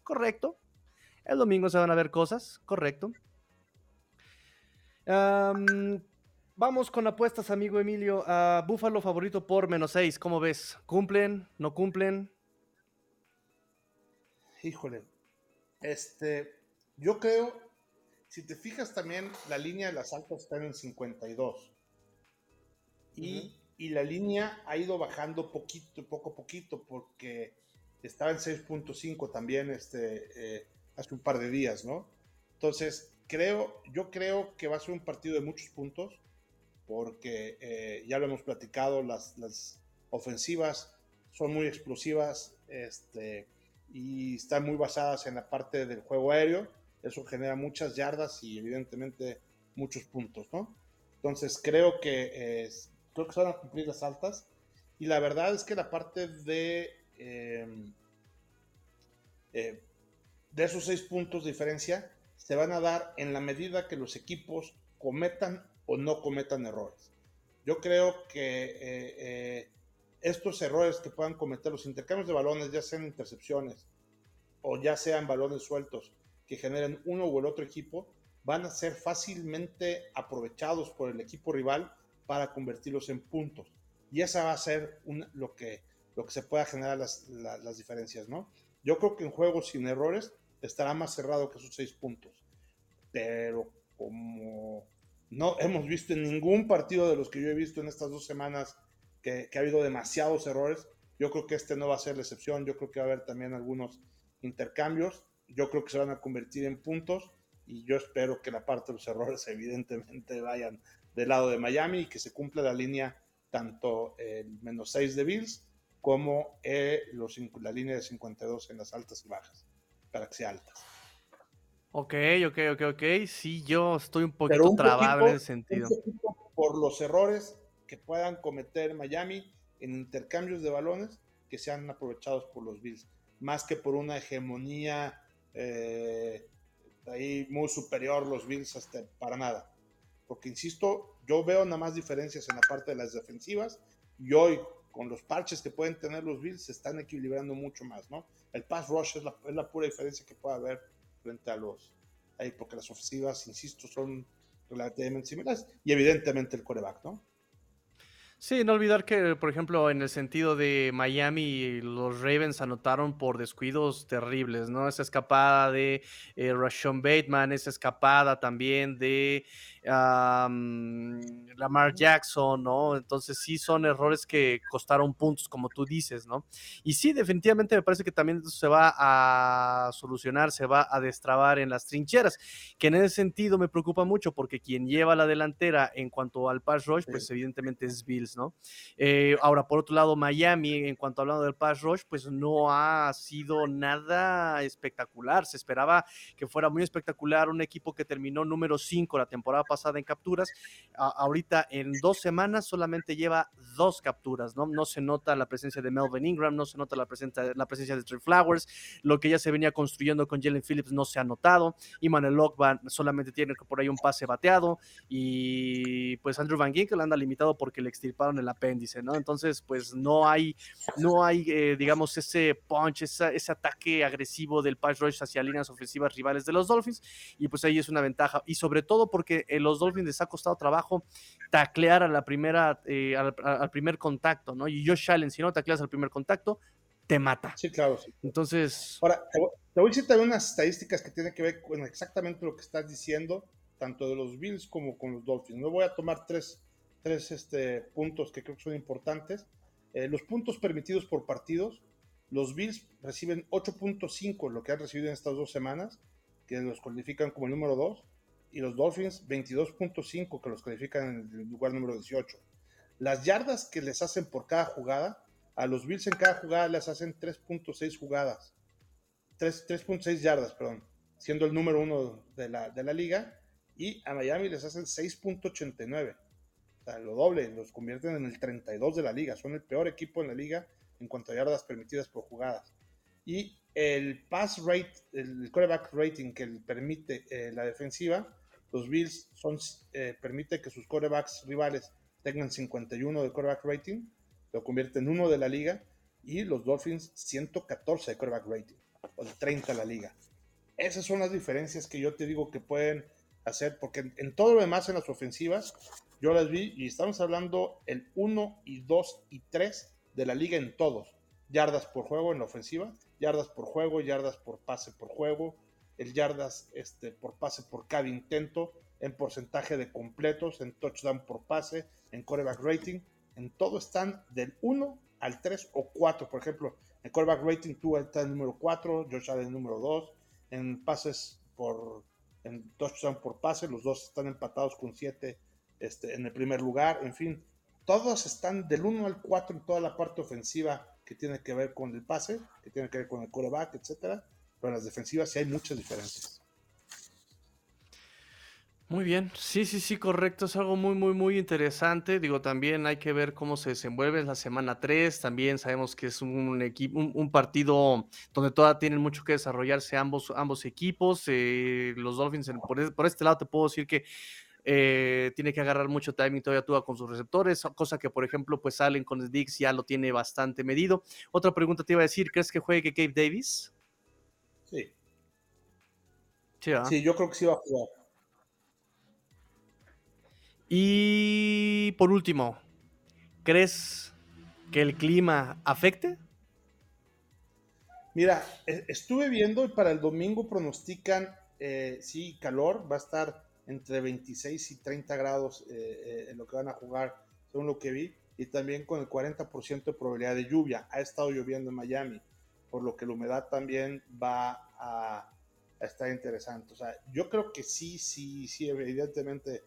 Correcto. El domingo se van a ver cosas. Correcto. vamos con apuestas, amigo Emilio. Uh, Búfalo favorito por menos 6. ¿Cómo ves? ¿Cumplen? ¿No cumplen? Híjole. Este. Yo creo si te fijas también, la línea de las altas está en 52. Y, y, la línea ha ido bajando poquito, poco a poquito, porque estaba en 6.5 también este, eh, hace un par de días, ¿no? Entonces, creo, yo creo que va a ser un partido de muchos puntos, porque eh, ya lo hemos platicado, las, las, ofensivas son muy explosivas este, y están muy basadas en la parte del juego aéreo eso genera muchas yardas y evidentemente muchos puntos, ¿no? Entonces creo que, creo que se van a cumplir las altas y la verdad es que la parte de, em, eh, de esos seis puntos de diferencia se van a dar en la medida que los equipos cometan o no cometan errores. Yo creo que eh, eh, estos errores que puedan cometer los intercambios de balones, ya sean intercepciones o ya sean balones sueltos, que generen uno u el otro equipo van a ser fácilmente aprovechados por el equipo rival para convertirlos en puntos. Y esa va a ser lo, que, lo que se pueda generar las, las, diferencias, ¿no? Yo creo que en juegos sin errores estará más cerrado que esos seis puntos. Pero como no hemos visto en ningún partido de los que yo he visto en estas dos semanas que ha habido demasiados errores, yo creo que este no va a ser la excepción. Yo creo que va a haber también algunos intercambios yo creo que se van a convertir en puntos y yo espero que la parte de los errores evidentemente vayan del lado de Miami y que se cumpla la línea tanto el menos 6 de Bills como eh, los, la línea de 52 en las altas y bajas, para que sea altas. Ok, ok, ok, ok. Sí, yo estoy un poquito trabado en ese sentido. Por los errores que puedan cometer Miami en intercambios de balones que sean aprovechados por los Bills, más que por una hegemonía eh, ahí muy superior los Bills hasta para nada. Porque insisto, yo veo nada más diferencias en la parte de las defensivas y hoy con los parches que pueden tener los Bills se están equilibrando mucho más, ¿no? El pass rush es la, es la pura diferencia que puede haber frente a los ahí porque las ofensivas, insisto, son relativamente similares y evidentemente el coreback, ¿no? Sí, no olvidar que, por ejemplo, en el sentido de Miami, los Ravens anotaron por descuidos terribles, ¿no? Esa escapada de eh, Rashon Bateman, esa escapada también de Lamar Jackson, ¿no? Entonces sí son errores que costaron puntos, como tú dices, ¿no? Y sí, definitivamente me parece que también se va a solucionar, se va a destrabar en las trincheras, que en ese sentido me preocupa mucho porque quien lleva la delantera en cuanto al pass rush, pues evidentemente es Bills, ¿no? Eh, ahora, por otro lado, Miami, en cuanto hablando del pass rush, pues no ha sido nada espectacular. Se esperaba que fuera muy espectacular un equipo que terminó número 5 la temporada pasada pasada en capturas. ahorita en dos semanas solamente lleva dos capturas, ¿no? No se nota la presencia de Melvin Ingram, no se nota la presencia, la presencia de Trey Flowers, lo que ya se venía construyendo con Jalen Phillips no se ha notado, y Manuel Lockban solamente tiene por ahí un pase bateado, y pues Andrew Van Ginkel anda limitado porque le extirparon el apéndice, ¿no? Entonces, pues no hay, no hay, eh, digamos, ese punch, ese ataque agresivo del pass rush hacia líneas ofensivas rivales de los Dolphins, y pues ahí es una ventaja, y sobre todo porque el los Dolphins les ha costado trabajo taclear a la primera, eh, al, primer contacto, ¿no? Y Josh Allen, si no tacleas al primer contacto, te mata. Sí, claro. Entonces. Ahora, te voy a decir también unas estadísticas que tienen que ver con exactamente lo que estás diciendo, tanto de los Bills como con los Dolphins. No voy a tomar tres, tres este, puntos que creo que son importantes. Eh, los puntos permitidos por partidos, los Bills reciben 8.5, lo que han recibido en estas dos semanas, que los califican como el número 2, y los Dolphins 22.5, que los califican en el lugar número 18. Las yardas que les hacen por cada jugada, a los Bills en cada jugada les hacen 3.6 jugadas, 3.6 yardas, perdón, siendo el número uno de la, de la liga, y a Miami les hacen 6.89 lo doble, los convierten en el 32 de la liga, son el peor equipo en la liga en cuanto a yardas permitidas por jugadas. Y el pass rate, el quarterback rating que permite eh, la defensiva, los Bills son, eh, permite que sus quarterbacks rivales tengan 51 de quarterback rating, lo convierte en uno de la liga, y los Dolphins 114 de quarterback rating, o de 30 de la liga. Esas son las diferencias que yo te digo que pueden hacer, porque en todo lo demás en las ofensivas, yo las vi y estamos hablando el 1 y 2 y 3 de la liga en todos. Yardas por juego en la ofensiva, yardas por juego, yardas por pase por juego, el yardas este, por pase por cada intento, en porcentaje de completos, en touchdown por pase, en coreback rating. En todo están del 1 al 3 o 4. Por ejemplo, en coreback rating tú estás en el número 4, Josh Allen el número 2. En pases por, en touchdown por pase, los dos están empatados con 7 este, en el primer lugar, en fin, todos están del 1 al 4 en toda la parte ofensiva que tiene que ver con el pase, que tiene que ver con el coreback, etcétera, pero en las defensivas sí hay muchas diferencias. Muy bien, sí, sí, sí, correcto, es algo muy, muy, muy interesante. Digo, también hay que ver cómo se desenvuelve en la semana 3, también sabemos que es un, equipo, un, partido donde todavía tienen mucho que desarrollarse ambos, ambos equipos. Eh, los Dolphins, por, este lado te puedo decir que eh, tiene que agarrar mucho timing todavía tú con sus receptores, cosa que por ejemplo pues Allen con el ya lo tiene bastante medido. Otra pregunta te iba a decir, ¿crees que juegue Gabe Davis? Sí. Sí, yo creo que sí va a jugar. Y por último, ¿crees que el clima afecte? Mira, e, estuve viendo y para el domingo pronostican, eh, sí, calor, va a estar entre 26 y 30 grados eh, eh, en lo que van a jugar, según lo que vi, y también con el 40% de probabilidad de lluvia. Ha estado lloviendo en Miami, por lo que la humedad también va a, estar interesante. O sea, yo creo que sí, sí, sí, evidentemente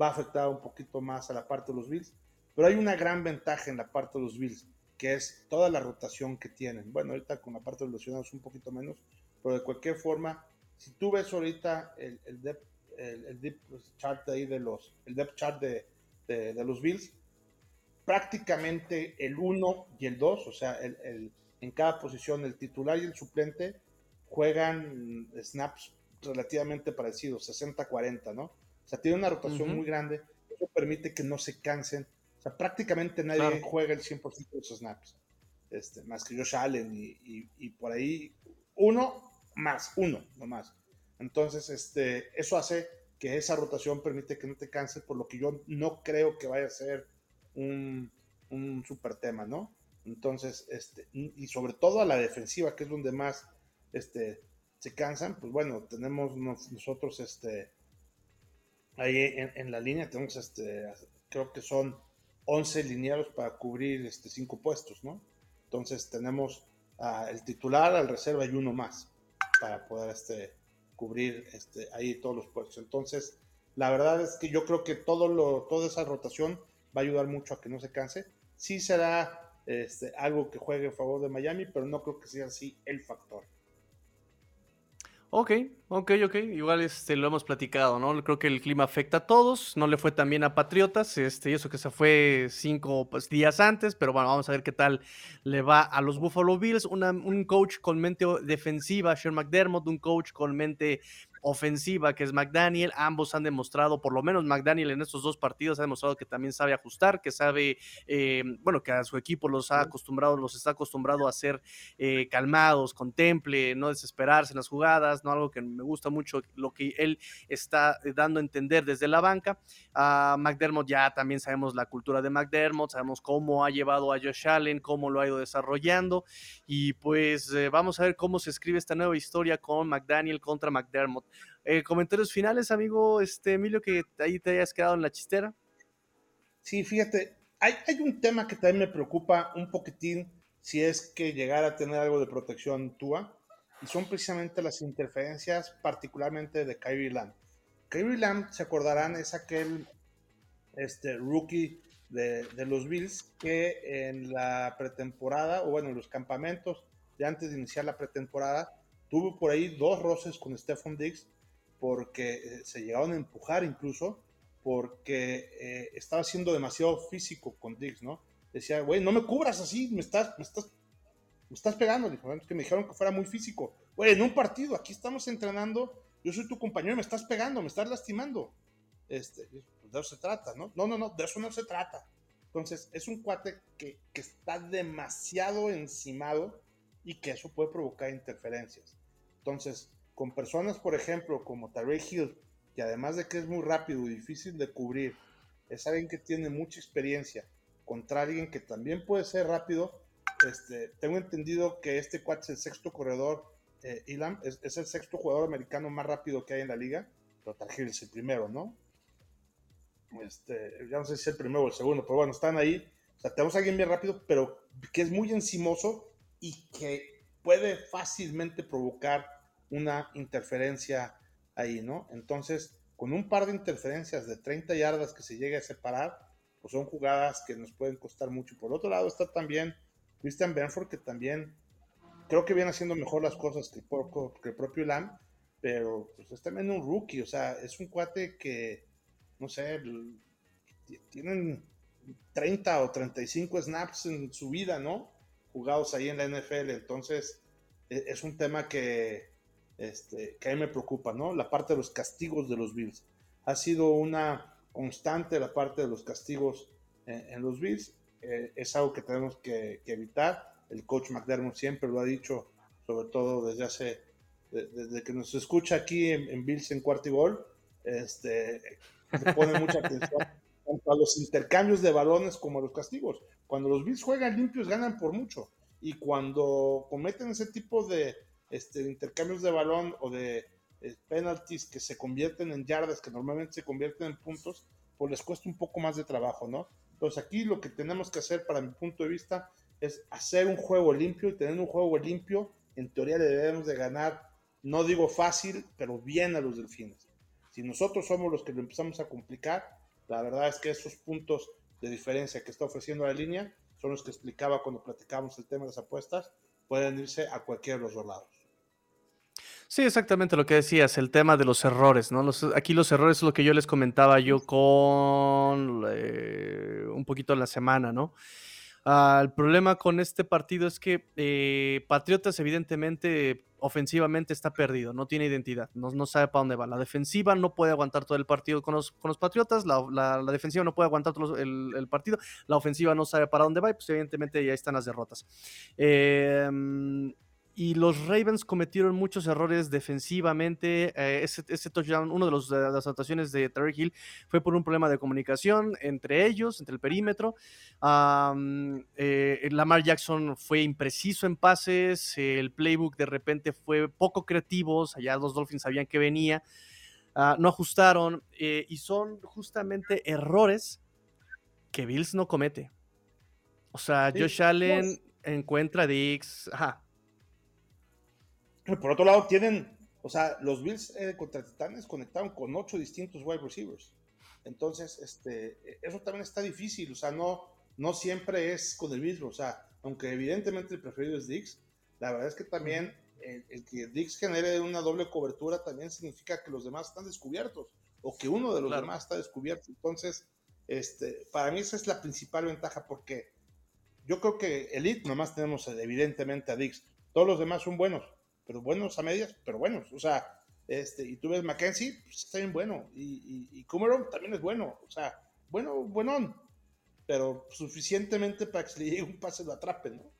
va a afectar un poquito más a la parte de los Bills, pero hay una gran ventaja en la parte de los Bills, que es toda la rotación que tienen. Bueno, ahorita con la parte de los lesionados un poquito menos, pero de cualquier forma, si tú ves ahorita el, el depth el, deep chart ahí de los, el depth chart de, de, los Bills, prácticamente el 1 y el 2, o sea, el, en cada posición el titular y el suplente juegan snaps relativamente parecidos, 60-40, ¿no? O sea, tiene una rotación muy grande, eso permite que no se cansen. O sea, prácticamente nadie juega el 100% de esos snaps, este, más que Josh Allen y, y, y por ahí uno más, uno nomás. Entonces, este, eso hace que esa rotación permite que no te canses, por lo que yo no creo que vaya a ser un, un super tema, ¿no? Entonces, este, y sobre todo a la defensiva, que es donde más este, se cansan, pues bueno, tenemos nosotros este, ahí en, la línea, tenemos este, creo que son 11 lineados para cubrir este, 5 puestos, ¿no? Entonces tenemos el titular, al reserva y uno más para poder este, cubrir este, ahí todos los puestos. Entonces, la verdad es que yo creo que todo lo, toda esa rotación va a ayudar mucho a que no se canse. Sí será este, algo que juegue a favor de Miami, pero no creo que sea así el factor. Ok, ok, ok. Igual este, lo hemos platicado, ¿no? Creo que el clima afecta a todos. No le fue tan bien a Patriotas. Este, y eso que se fue cinco pues, días antes. Pero bueno, vamos a ver qué tal le va a los Buffalo Bills. un coach con mente defensiva, Sean McDermott. Un coach con mente ofensiva que es McDaniel. Ambos han demostrado, por lo menos McDaniel en estos dos partidos ha demostrado que también sabe ajustar, que sabe, eh, bueno, que a su equipo los ha acostumbrado, los está acostumbrado a ser eh, calmados, contemple, no desesperarse en las jugadas, no algo que me gusta mucho lo que él está dando a entender desde la banca. A McDermott ya también sabemos la cultura de McDermott, sabemos cómo ha llevado a Josh Allen, cómo lo ha ido desarrollando y pues eh, vamos a ver cómo se escribe esta nueva historia con McDaniel contra McDermott. Eh, comentarios finales, amigo este, Emilio, que ahí te hayas quedado en la chistera. Sí, fíjate, hay, hay un tema que también me preocupa un poquitín si es que llegara a tener algo de protección TUA, y son precisamente las interferencias, particularmente de Kyrie Lamb. Kyrie Lamb, se acordarán, es aquel este, rookie de, de, los Bills que en la pretemporada, o bueno, en los campamentos de antes de iniciar la pretemporada, tuvo por ahí dos roces con Stephon Diggs porque eh, se llegaron a empujar incluso porque eh, estaba siendo demasiado físico con Diggs, ¿no? Decía, güey, no me cubras así, me estás, me estás, me estás pegando. Dijo, que me dijeron que fuera muy físico. Güey, en un partido, aquí estamos entrenando, yo soy tu compañero, me estás pegando, me estás lastimando. Este, pues de eso se trata, ¿no? No, no, no, de eso no se trata. Entonces, es un cuate que, que está demasiado encimado y que eso puede provocar interferencias. Entonces, con personas, por ejemplo, como Tarek Hill, que además de que es muy rápido y difícil de cubrir, es alguien que tiene mucha experiencia contra alguien que también puede ser rápido. Este, tengo entendido que este cuate es el sexto corredor, eh, Ilam, es, el sexto jugador americano más rápido que hay en la liga, pero Tarek Hill es el primero, ¿no? Este, ya no sé si es el primero o el segundo, pero bueno, están ahí. O sea, tenemos a alguien bien rápido, pero que es muy encimoso y que puede fácilmente provocar una interferencia ahí, ¿no? Entonces, con un par de interferencias de 30 yardas que se llegue a separar, pues son jugadas que nos pueden costar mucho. Por otro lado está también Christian Benford, que también creo que viene haciendo mejor las cosas que el, propio Lam, pero pues es también un rookie, o sea, es un cuate que, no sé, tienen 30 o 35 snaps en su vida, ¿no? Jugados ahí en la NFL, entonces e, es un tema que, este, que a mí me preocupa, ¿no? La parte de los castigos de los Bills. Ha sido una constante la parte de los castigos en, los Bills. Eh, es algo que tenemos que, evitar. El coach McDermott siempre lo ha dicho, sobre todo desde hace, desde que nos escucha aquí en, Bills en cuarto y gol, este, pone mucha atención a los intercambios de balones como a los castigos. Cuando los Bills juegan limpios ganan por mucho y cuando cometen ese tipo de este, intercambios de balón o de eh, penalties que se convierten en yardas, que normalmente se convierten en puntos, pues les cuesta un poco más de trabajo, ¿no? Entonces aquí lo que tenemos que hacer, para mi punto de vista, es hacer un juego limpio y tener un juego limpio, en teoría le debemos de ganar, no digo fácil, pero bien a los delfines. Si nosotros somos los que lo empezamos a complicar, la verdad es que esos puntos de diferencia que está ofreciendo la línea son los que explicaba cuando platicamos el tema de las apuestas, pueden irse a cualquiera de los dos lados. Sí, exactamente lo que decías, el tema de los errores, ¿no? aquí los errores es lo que yo les comentaba yo con eh, un poquito la semana, ¿no? Ah, el problema con este partido es que eh, Patriotas evidentemente ofensivamente está perdido, no tiene identidad, no, sabe para dónde va. La defensiva no puede aguantar todo el partido con los, con los Patriotas, la, defensiva no puede aguantar todo el, el, partido, la ofensiva no sabe para dónde va y pues evidentemente ya están las derrotas. Eh, y los Ravens cometieron muchos errores defensivamente. Eh, ese, touchdown, uno de, los, las anotaciones de Terry Hill fue por un problema de comunicación entre ellos, entre el perímetro. Eh, Lamar Jackson fue impreciso en pases, el playbook de repente fue poco creativo, allá los Dolphins sabían que venía, ah, no ajustaron eh, y son justamente errores que Bills no comete. O sea, Josh Allen encuentra a Dix, ajá, por otro lado, tienen, o sea, los Bills eh, contra Titanes conectaron con ocho distintos wide receivers. Entonces, este, eso también está difícil, o sea, no, no siempre es con el mismo, o sea, aunque evidentemente el preferido es Dix, la verdad es que también el, que Dix genere una doble cobertura también significa que los demás están descubiertos o que uno de los demás está descubierto. Entonces, este, para mí esa es la principal ventaja porque yo creo que Elite nomás tenemos evidentemente a Dix, todos los demás son buenos, pero buenos a medias, pero buenos. O sea, Este, y tú ves Mackenzie, pues, está bien bueno. Y, y, también es bueno. O sea, bueno, buenón. Pero suficientemente para que le llegue un pase lo atrape, ¿no?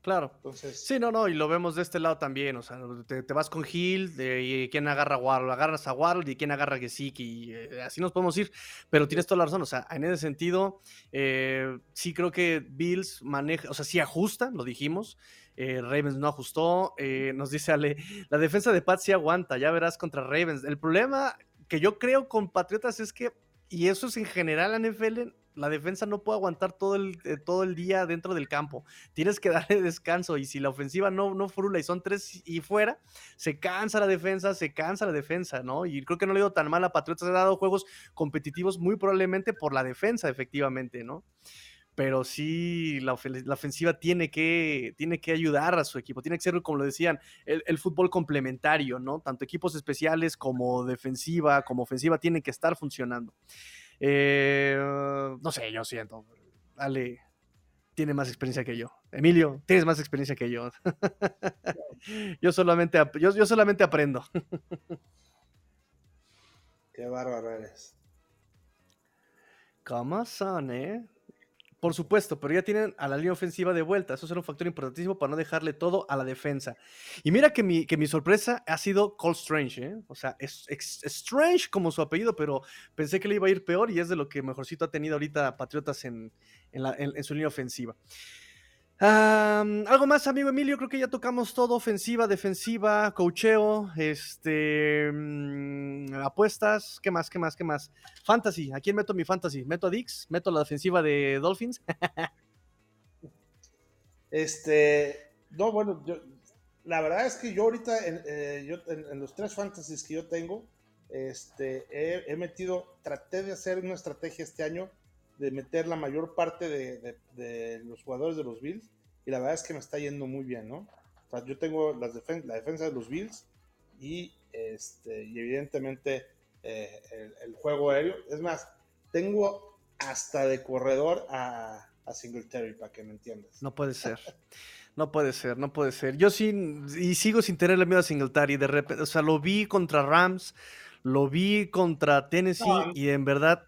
Claro. Entonces... Sí, no, no, y lo vemos de este lado también. O sea, te, vas con Hill, de, y quién agarra a Waddle, agarras a Waddle y quién agarra a Gesicki, y eh, así nos podemos ir. Pero tienes toda la razón, o sea, en ese sentido, eh, sí creo que Bills maneja, o sea, sí ajusta, lo dijimos. Eh, Ravens no ajustó. nos dice Ale, la defensa de Pat sí aguanta, ya verás contra Ravens. El problema que yo creo con Patriotas es que, y eso es en general NFL, la defensa no puede aguantar todo el, eh, todo el día dentro del campo. Tienes que darle descanso y si la ofensiva no, no frula y son tres y fuera, se cansa la defensa, se cansa la defensa, ¿no? Y creo que no le ido tan mal a Patriotas. Ha dado juegos competitivos muy probablemente por la defensa, efectivamente, ¿no? Pero sí, la, ofensiva tiene que, tiene que ayudar a su equipo. Tiene que ser, como lo decían, el, el fútbol complementario, ¿no? Tanto equipos especiales como defensiva, como ofensiva, tienen que estar funcionando. Eh, no sé, yo siento. Ale tiene más experiencia que yo. Emilio, tienes más experiencia que yo. yo, solamente, yo, yo solamente aprendo. Qué bárbaro eres. ¿Cómo son, eh? Por supuesto, pero ya tienen a la línea ofensiva de vuelta. Eso será un factor importantísimo para no dejarle todo a la defensa. Y mira que mi, que mi sorpresa ha sido Cole Strange. ¿eh? O sea, es, Strange como su apellido, pero pensé que le iba a ir peor y es de lo que mejorcito ha tenido ahorita Patriotas en, en su línea ofensiva algo más, amigo Emilio, creo que ya tocamos todo, ofensiva, defensiva, cocheo, este, mm, apuestas, ¿qué más, qué más, qué más? Fantasy, ¿a quién meto mi fantasy? ¿Meto a Dix? ¿Meto la defensiva de Dolphins? este, no, bueno, la verdad es que yo ahorita, en, eh, en, los tres fantasies que yo tengo, este, he metido, traté de hacer una estrategia este año de meter la mayor parte de, los jugadores de los Bills y la verdad es que me está yendo muy bien, ¿no? O sea, yo tengo las la defensa de los Bills y, este, y evidentemente eh, el, juego aéreo. Es más, tengo hasta de corredor a, a Singletary, para que me entiendas. No puede ser. No puede ser, no puede ser. Yo sí, y sigo sin tenerle miedo a Singletary. De repente, o sea, lo vi contra Rams, lo vi contra Tennessee y en verdad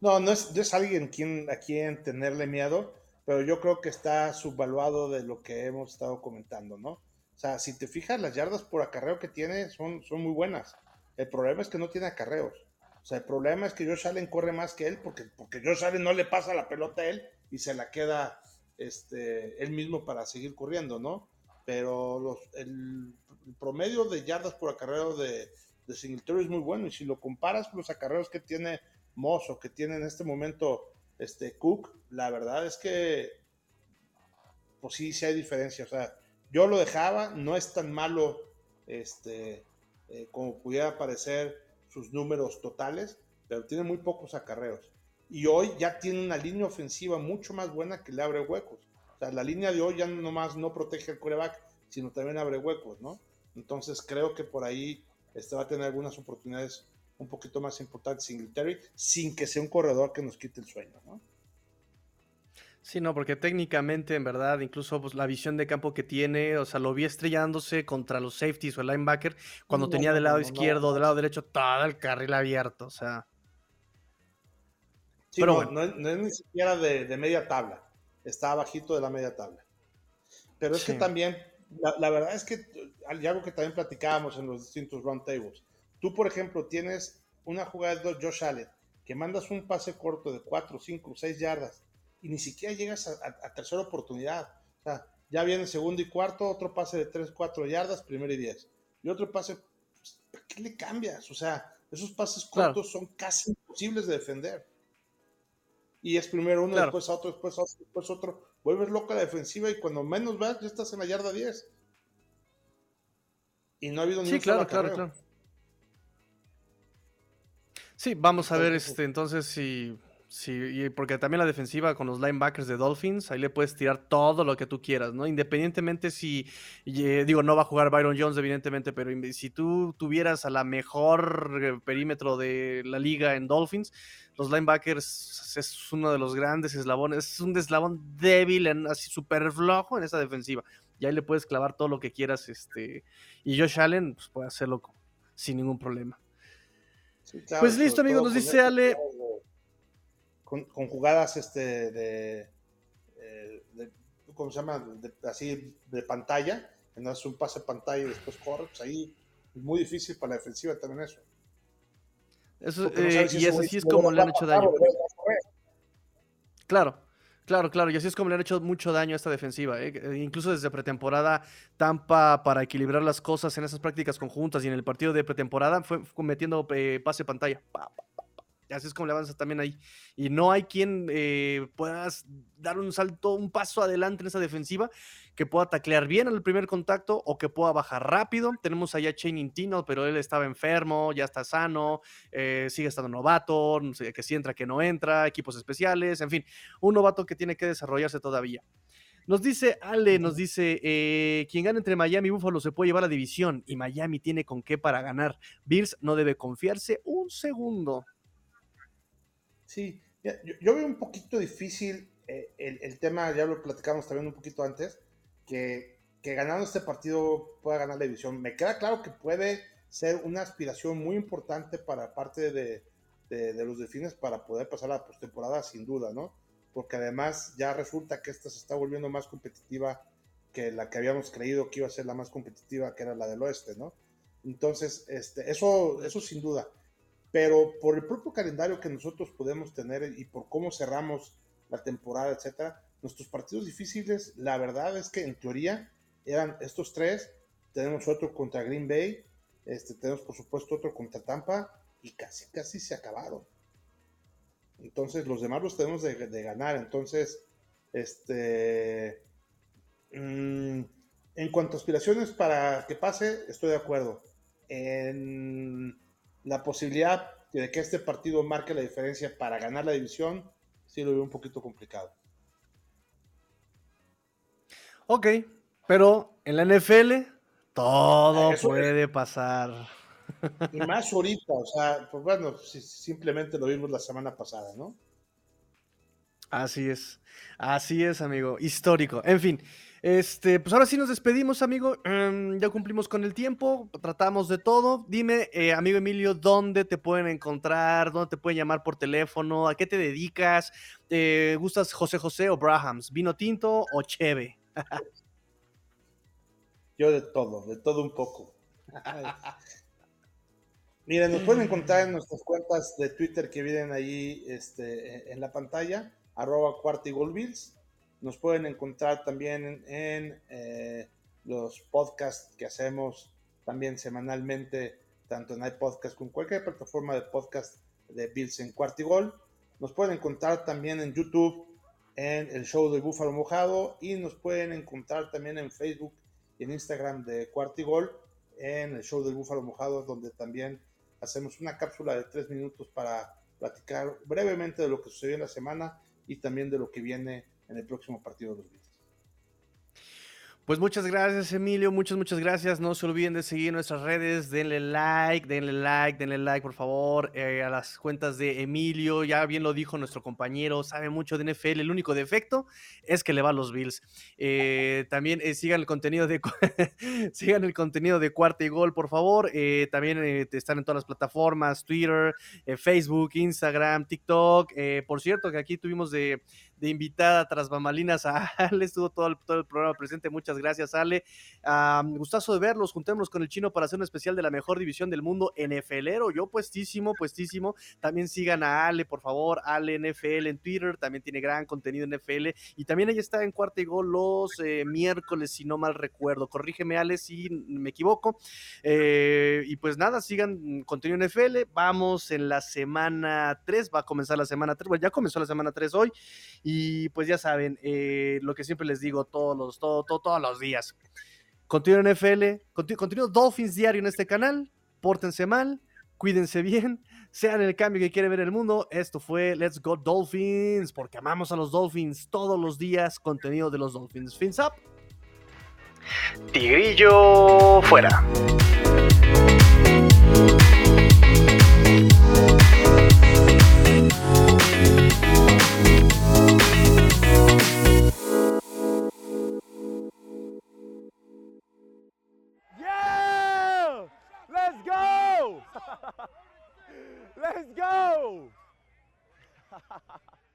no, no es, alguien quien, a quien tenerle miedo, pero yo creo que está subvaluado de lo que hemos estado comentando, ¿no? O sea, si te fijas, las yardas por acarreo que tiene son, son muy buenas. El problema es que no tiene acarreos. O sea, el problema es que Josh Allen corre más que él porque, porque Josh Allen no le pasa la pelota a él y se la queda este, él mismo para seguir corriendo, ¿no? Pero los, el, promedio de yardas por acarreo de, de Singletary es muy bueno y si lo comparas con los acarreos que tiene Mozo que tiene en este momento este Cook, la verdad es que pues sí, sí hay diferencia. O sea, yo lo dejaba, no es tan malo este, eh, como pudiera parecer sus números totales, pero tiene muy pocos acarreos. Y hoy ya tiene una línea ofensiva mucho más buena que le abre huecos. O sea, la línea de hoy ya no más no protege el coreback, sino también abre huecos, ¿no? Entonces creo que por ahí este va a tener algunas oportunidades un poquito más importante Singletary, sin que sea un corredor que nos quite el sueño, ¿no? Sí, no, porque técnicamente, en verdad, incluso pues, la visión de campo que tiene, o sea, lo vi estrellándose contra los safeties o el linebacker cuando tenía del lado izquierdo, del lado derecho, todo el carril abierto, o sea. Sí, Pero no, no, es ni siquiera de, media tabla, está bajito de la media tabla. Pero es que también, la, la, verdad es que, algo que también platicábamos en los distintos round tables, Tú, por ejemplo, tienes una jugada de Josh Allen que mandas un pase corto de 4, 5, 6 yardas y ni siquiera llegas a, tercera oportunidad. O sea, ya viene segundo y cuarto, otro pase de 3, 4 yardas, primero y 10. Y otro pase, pues, qué le cambias? O sea, esos pases cortos son casi imposibles de defender. Y es primero uno, después otro, después otro, después otro. Vuelves loca la defensiva y cuando menos vas, ya estás en la yarda 10. Y no ha habido ni sí, claro, claro, claro. Sí, vamos a ver este entonces si Sí, porque también la defensiva con los linebackers de Dolphins, ahí le puedes tirar todo lo que tú quieras, ¿no? Independientemente si, eh, digo, no va a jugar Byron Jones, evidentemente, pero si tú tuvieras a la mejor eh, perímetro de la liga en Dolphins, los linebackers es uno de los grandes eslabones, es un eslabón débil, en, así súper flojo en esa defensiva. Y ahí le puedes clavar todo lo que quieras, este, y Josh Allen pues, puede hacerlo sin ningún problema. Pues listo, amigos, nos dice Ale con, jugadas este de, eh, ¿cómo se llama? así de pantalla, no es un pase pantalla y después corre, pues ahí es muy difícil para la defensiva también eso. Eso, eh, y así es como le han hecho daño. Claro, Claro, claro, y así es como le han hecho mucho daño a esta defensiva. ¿eh? Incluso desde pretemporada, Tampa, para equilibrar las cosas en esas prácticas conjuntas y en el partido de pretemporada, fue metiendo pase pantalla. Así es como le avanza también ahí. Y no hay quien eh, pueda dar un salto, un paso adelante en esa defensiva, que pueda taclear bien al primer contacto o que pueda bajar rápido. Tenemos allá a Intino, pero él estaba enfermo, ya está sano, eh, sigue estando novato, que si entra, que no entra, equipos especiales, en fin, un novato que tiene que desarrollarse todavía. Nos dice Ale, nos dice, eh, quien gane entre Miami y Buffalo se puede llevar la división y Miami tiene con qué para ganar. Bills no debe confiarse un segundo. Sí, yo, veo un poquito difícil eh, el, tema, ya lo platicamos también un poquito antes, que, que ganando este partido pueda ganar la división. Me queda claro que puede ser una aspiración muy importante para parte de, los delfines para poder pasar la postemporada sin duda, ¿no? Porque además ya resulta que esta se está volviendo más competitiva que la que habíamos creído que iba a ser la más competitiva, que era la del oeste, ¿no? Entonces, este, eso, eso sin duda pero por el propio calendario que nosotros podemos tener y por cómo cerramos la temporada, etcétera, nuestros partidos difíciles, la verdad es que en teoría eran estos tres, tenemos otro contra Green Bay, este, tenemos por supuesto otro contra Tampa y casi, casi se acabaron. Entonces los demás los tenemos de, ganar, entonces, este, mm, en cuanto a aspiraciones para que pase, estoy de acuerdo. En la posibilidad de que este partido marque la diferencia para ganar la división, sí lo veo un poquito complicado. Ok, pero en la NFL todo puede pasar. Y más ahorita, o sea, pues bueno, simplemente lo vimos la semana pasada, ¿no? Así es, así es, amigo, histórico. En fin, este, pues ahora sí nos despedimos, amigo. Em, ya cumplimos con el tiempo, tratamos de todo. Dime, eh, amigo Emilio, ¿dónde te pueden encontrar? ¿Dónde te pueden llamar por teléfono? ¿A qué te dedicas? ¿Te gustas José José o Brahams? ¿Vino tinto o cheve? Yo de todo, de todo un poco. Miren, nos pueden encontrar en nuestras cuentas de Twitter que vienen ahí este, en la pantalla, arroba cuartigolbills nos pueden encontrar también en, eh, los podcasts que hacemos también semanalmente, tanto en iPodcast como en cualquier plataforma de podcast de Bills en Cuartigol. Nos pueden encontrar también en YouTube, en el show de Búfalo Mojado y nos pueden encontrar también en Facebook y en Instagram de Cuartigol, en el show del Búfalo Mojado, donde también hacemos una cápsula de tres minutos para platicar brevemente de lo que sucedió en la semana y también de lo que viene en el próximo partido de los Beatles. Pues muchas gracias, Emilio. Muchas, muchas gracias. No se olviden de seguir nuestras redes. Denle like, denle like, denle like, por favor, eh, a las cuentas de Emilio. Ya bien lo dijo nuestro compañero, sabe mucho de NFL. El único defecto es que le va a los Bills. Eh, también eh, sigan el contenido de sigan el contenido de Cuarta y Gol, por favor. también están en todas las plataformas: Twitter, Facebook, Instagram, TikTok. por cierto, que aquí tuvimos de de invitada tras bambalinas a Ale, estuvo todo el, todo el programa presente, muchas gracias Ale. gustazo de verlos, juntémonos con el chino para hacer un especial de la mejor división del mundo, NFLero, yo puestísimo, puestísimo, también sigan a Ale, por favor, Ale NFL en Twitter, también tiene gran contenido NFL y también ella está en cuarta y gol los eh, miércoles, si no mal recuerdo, corrígeme Ale si me equivoco, eh, y pues nada, sigan contenido NFL, vamos en la semana 3, va a comenzar la semana 3, bueno, ya comenzó la semana 3 hoy, y pues ya saben, eh, lo que siempre les digo todos los, todo, todos los días. Continúo NFL, continúo Dolphins diario en este canal, pórtense mal, cuídense bien, sean el cambio que quiere ver el mundo. Esto fue Let's Go Dolphins, porque amamos a los Dolphins todos los días, contenido de los Dolphins. Fins up. Tigrillo fuera. Let's go!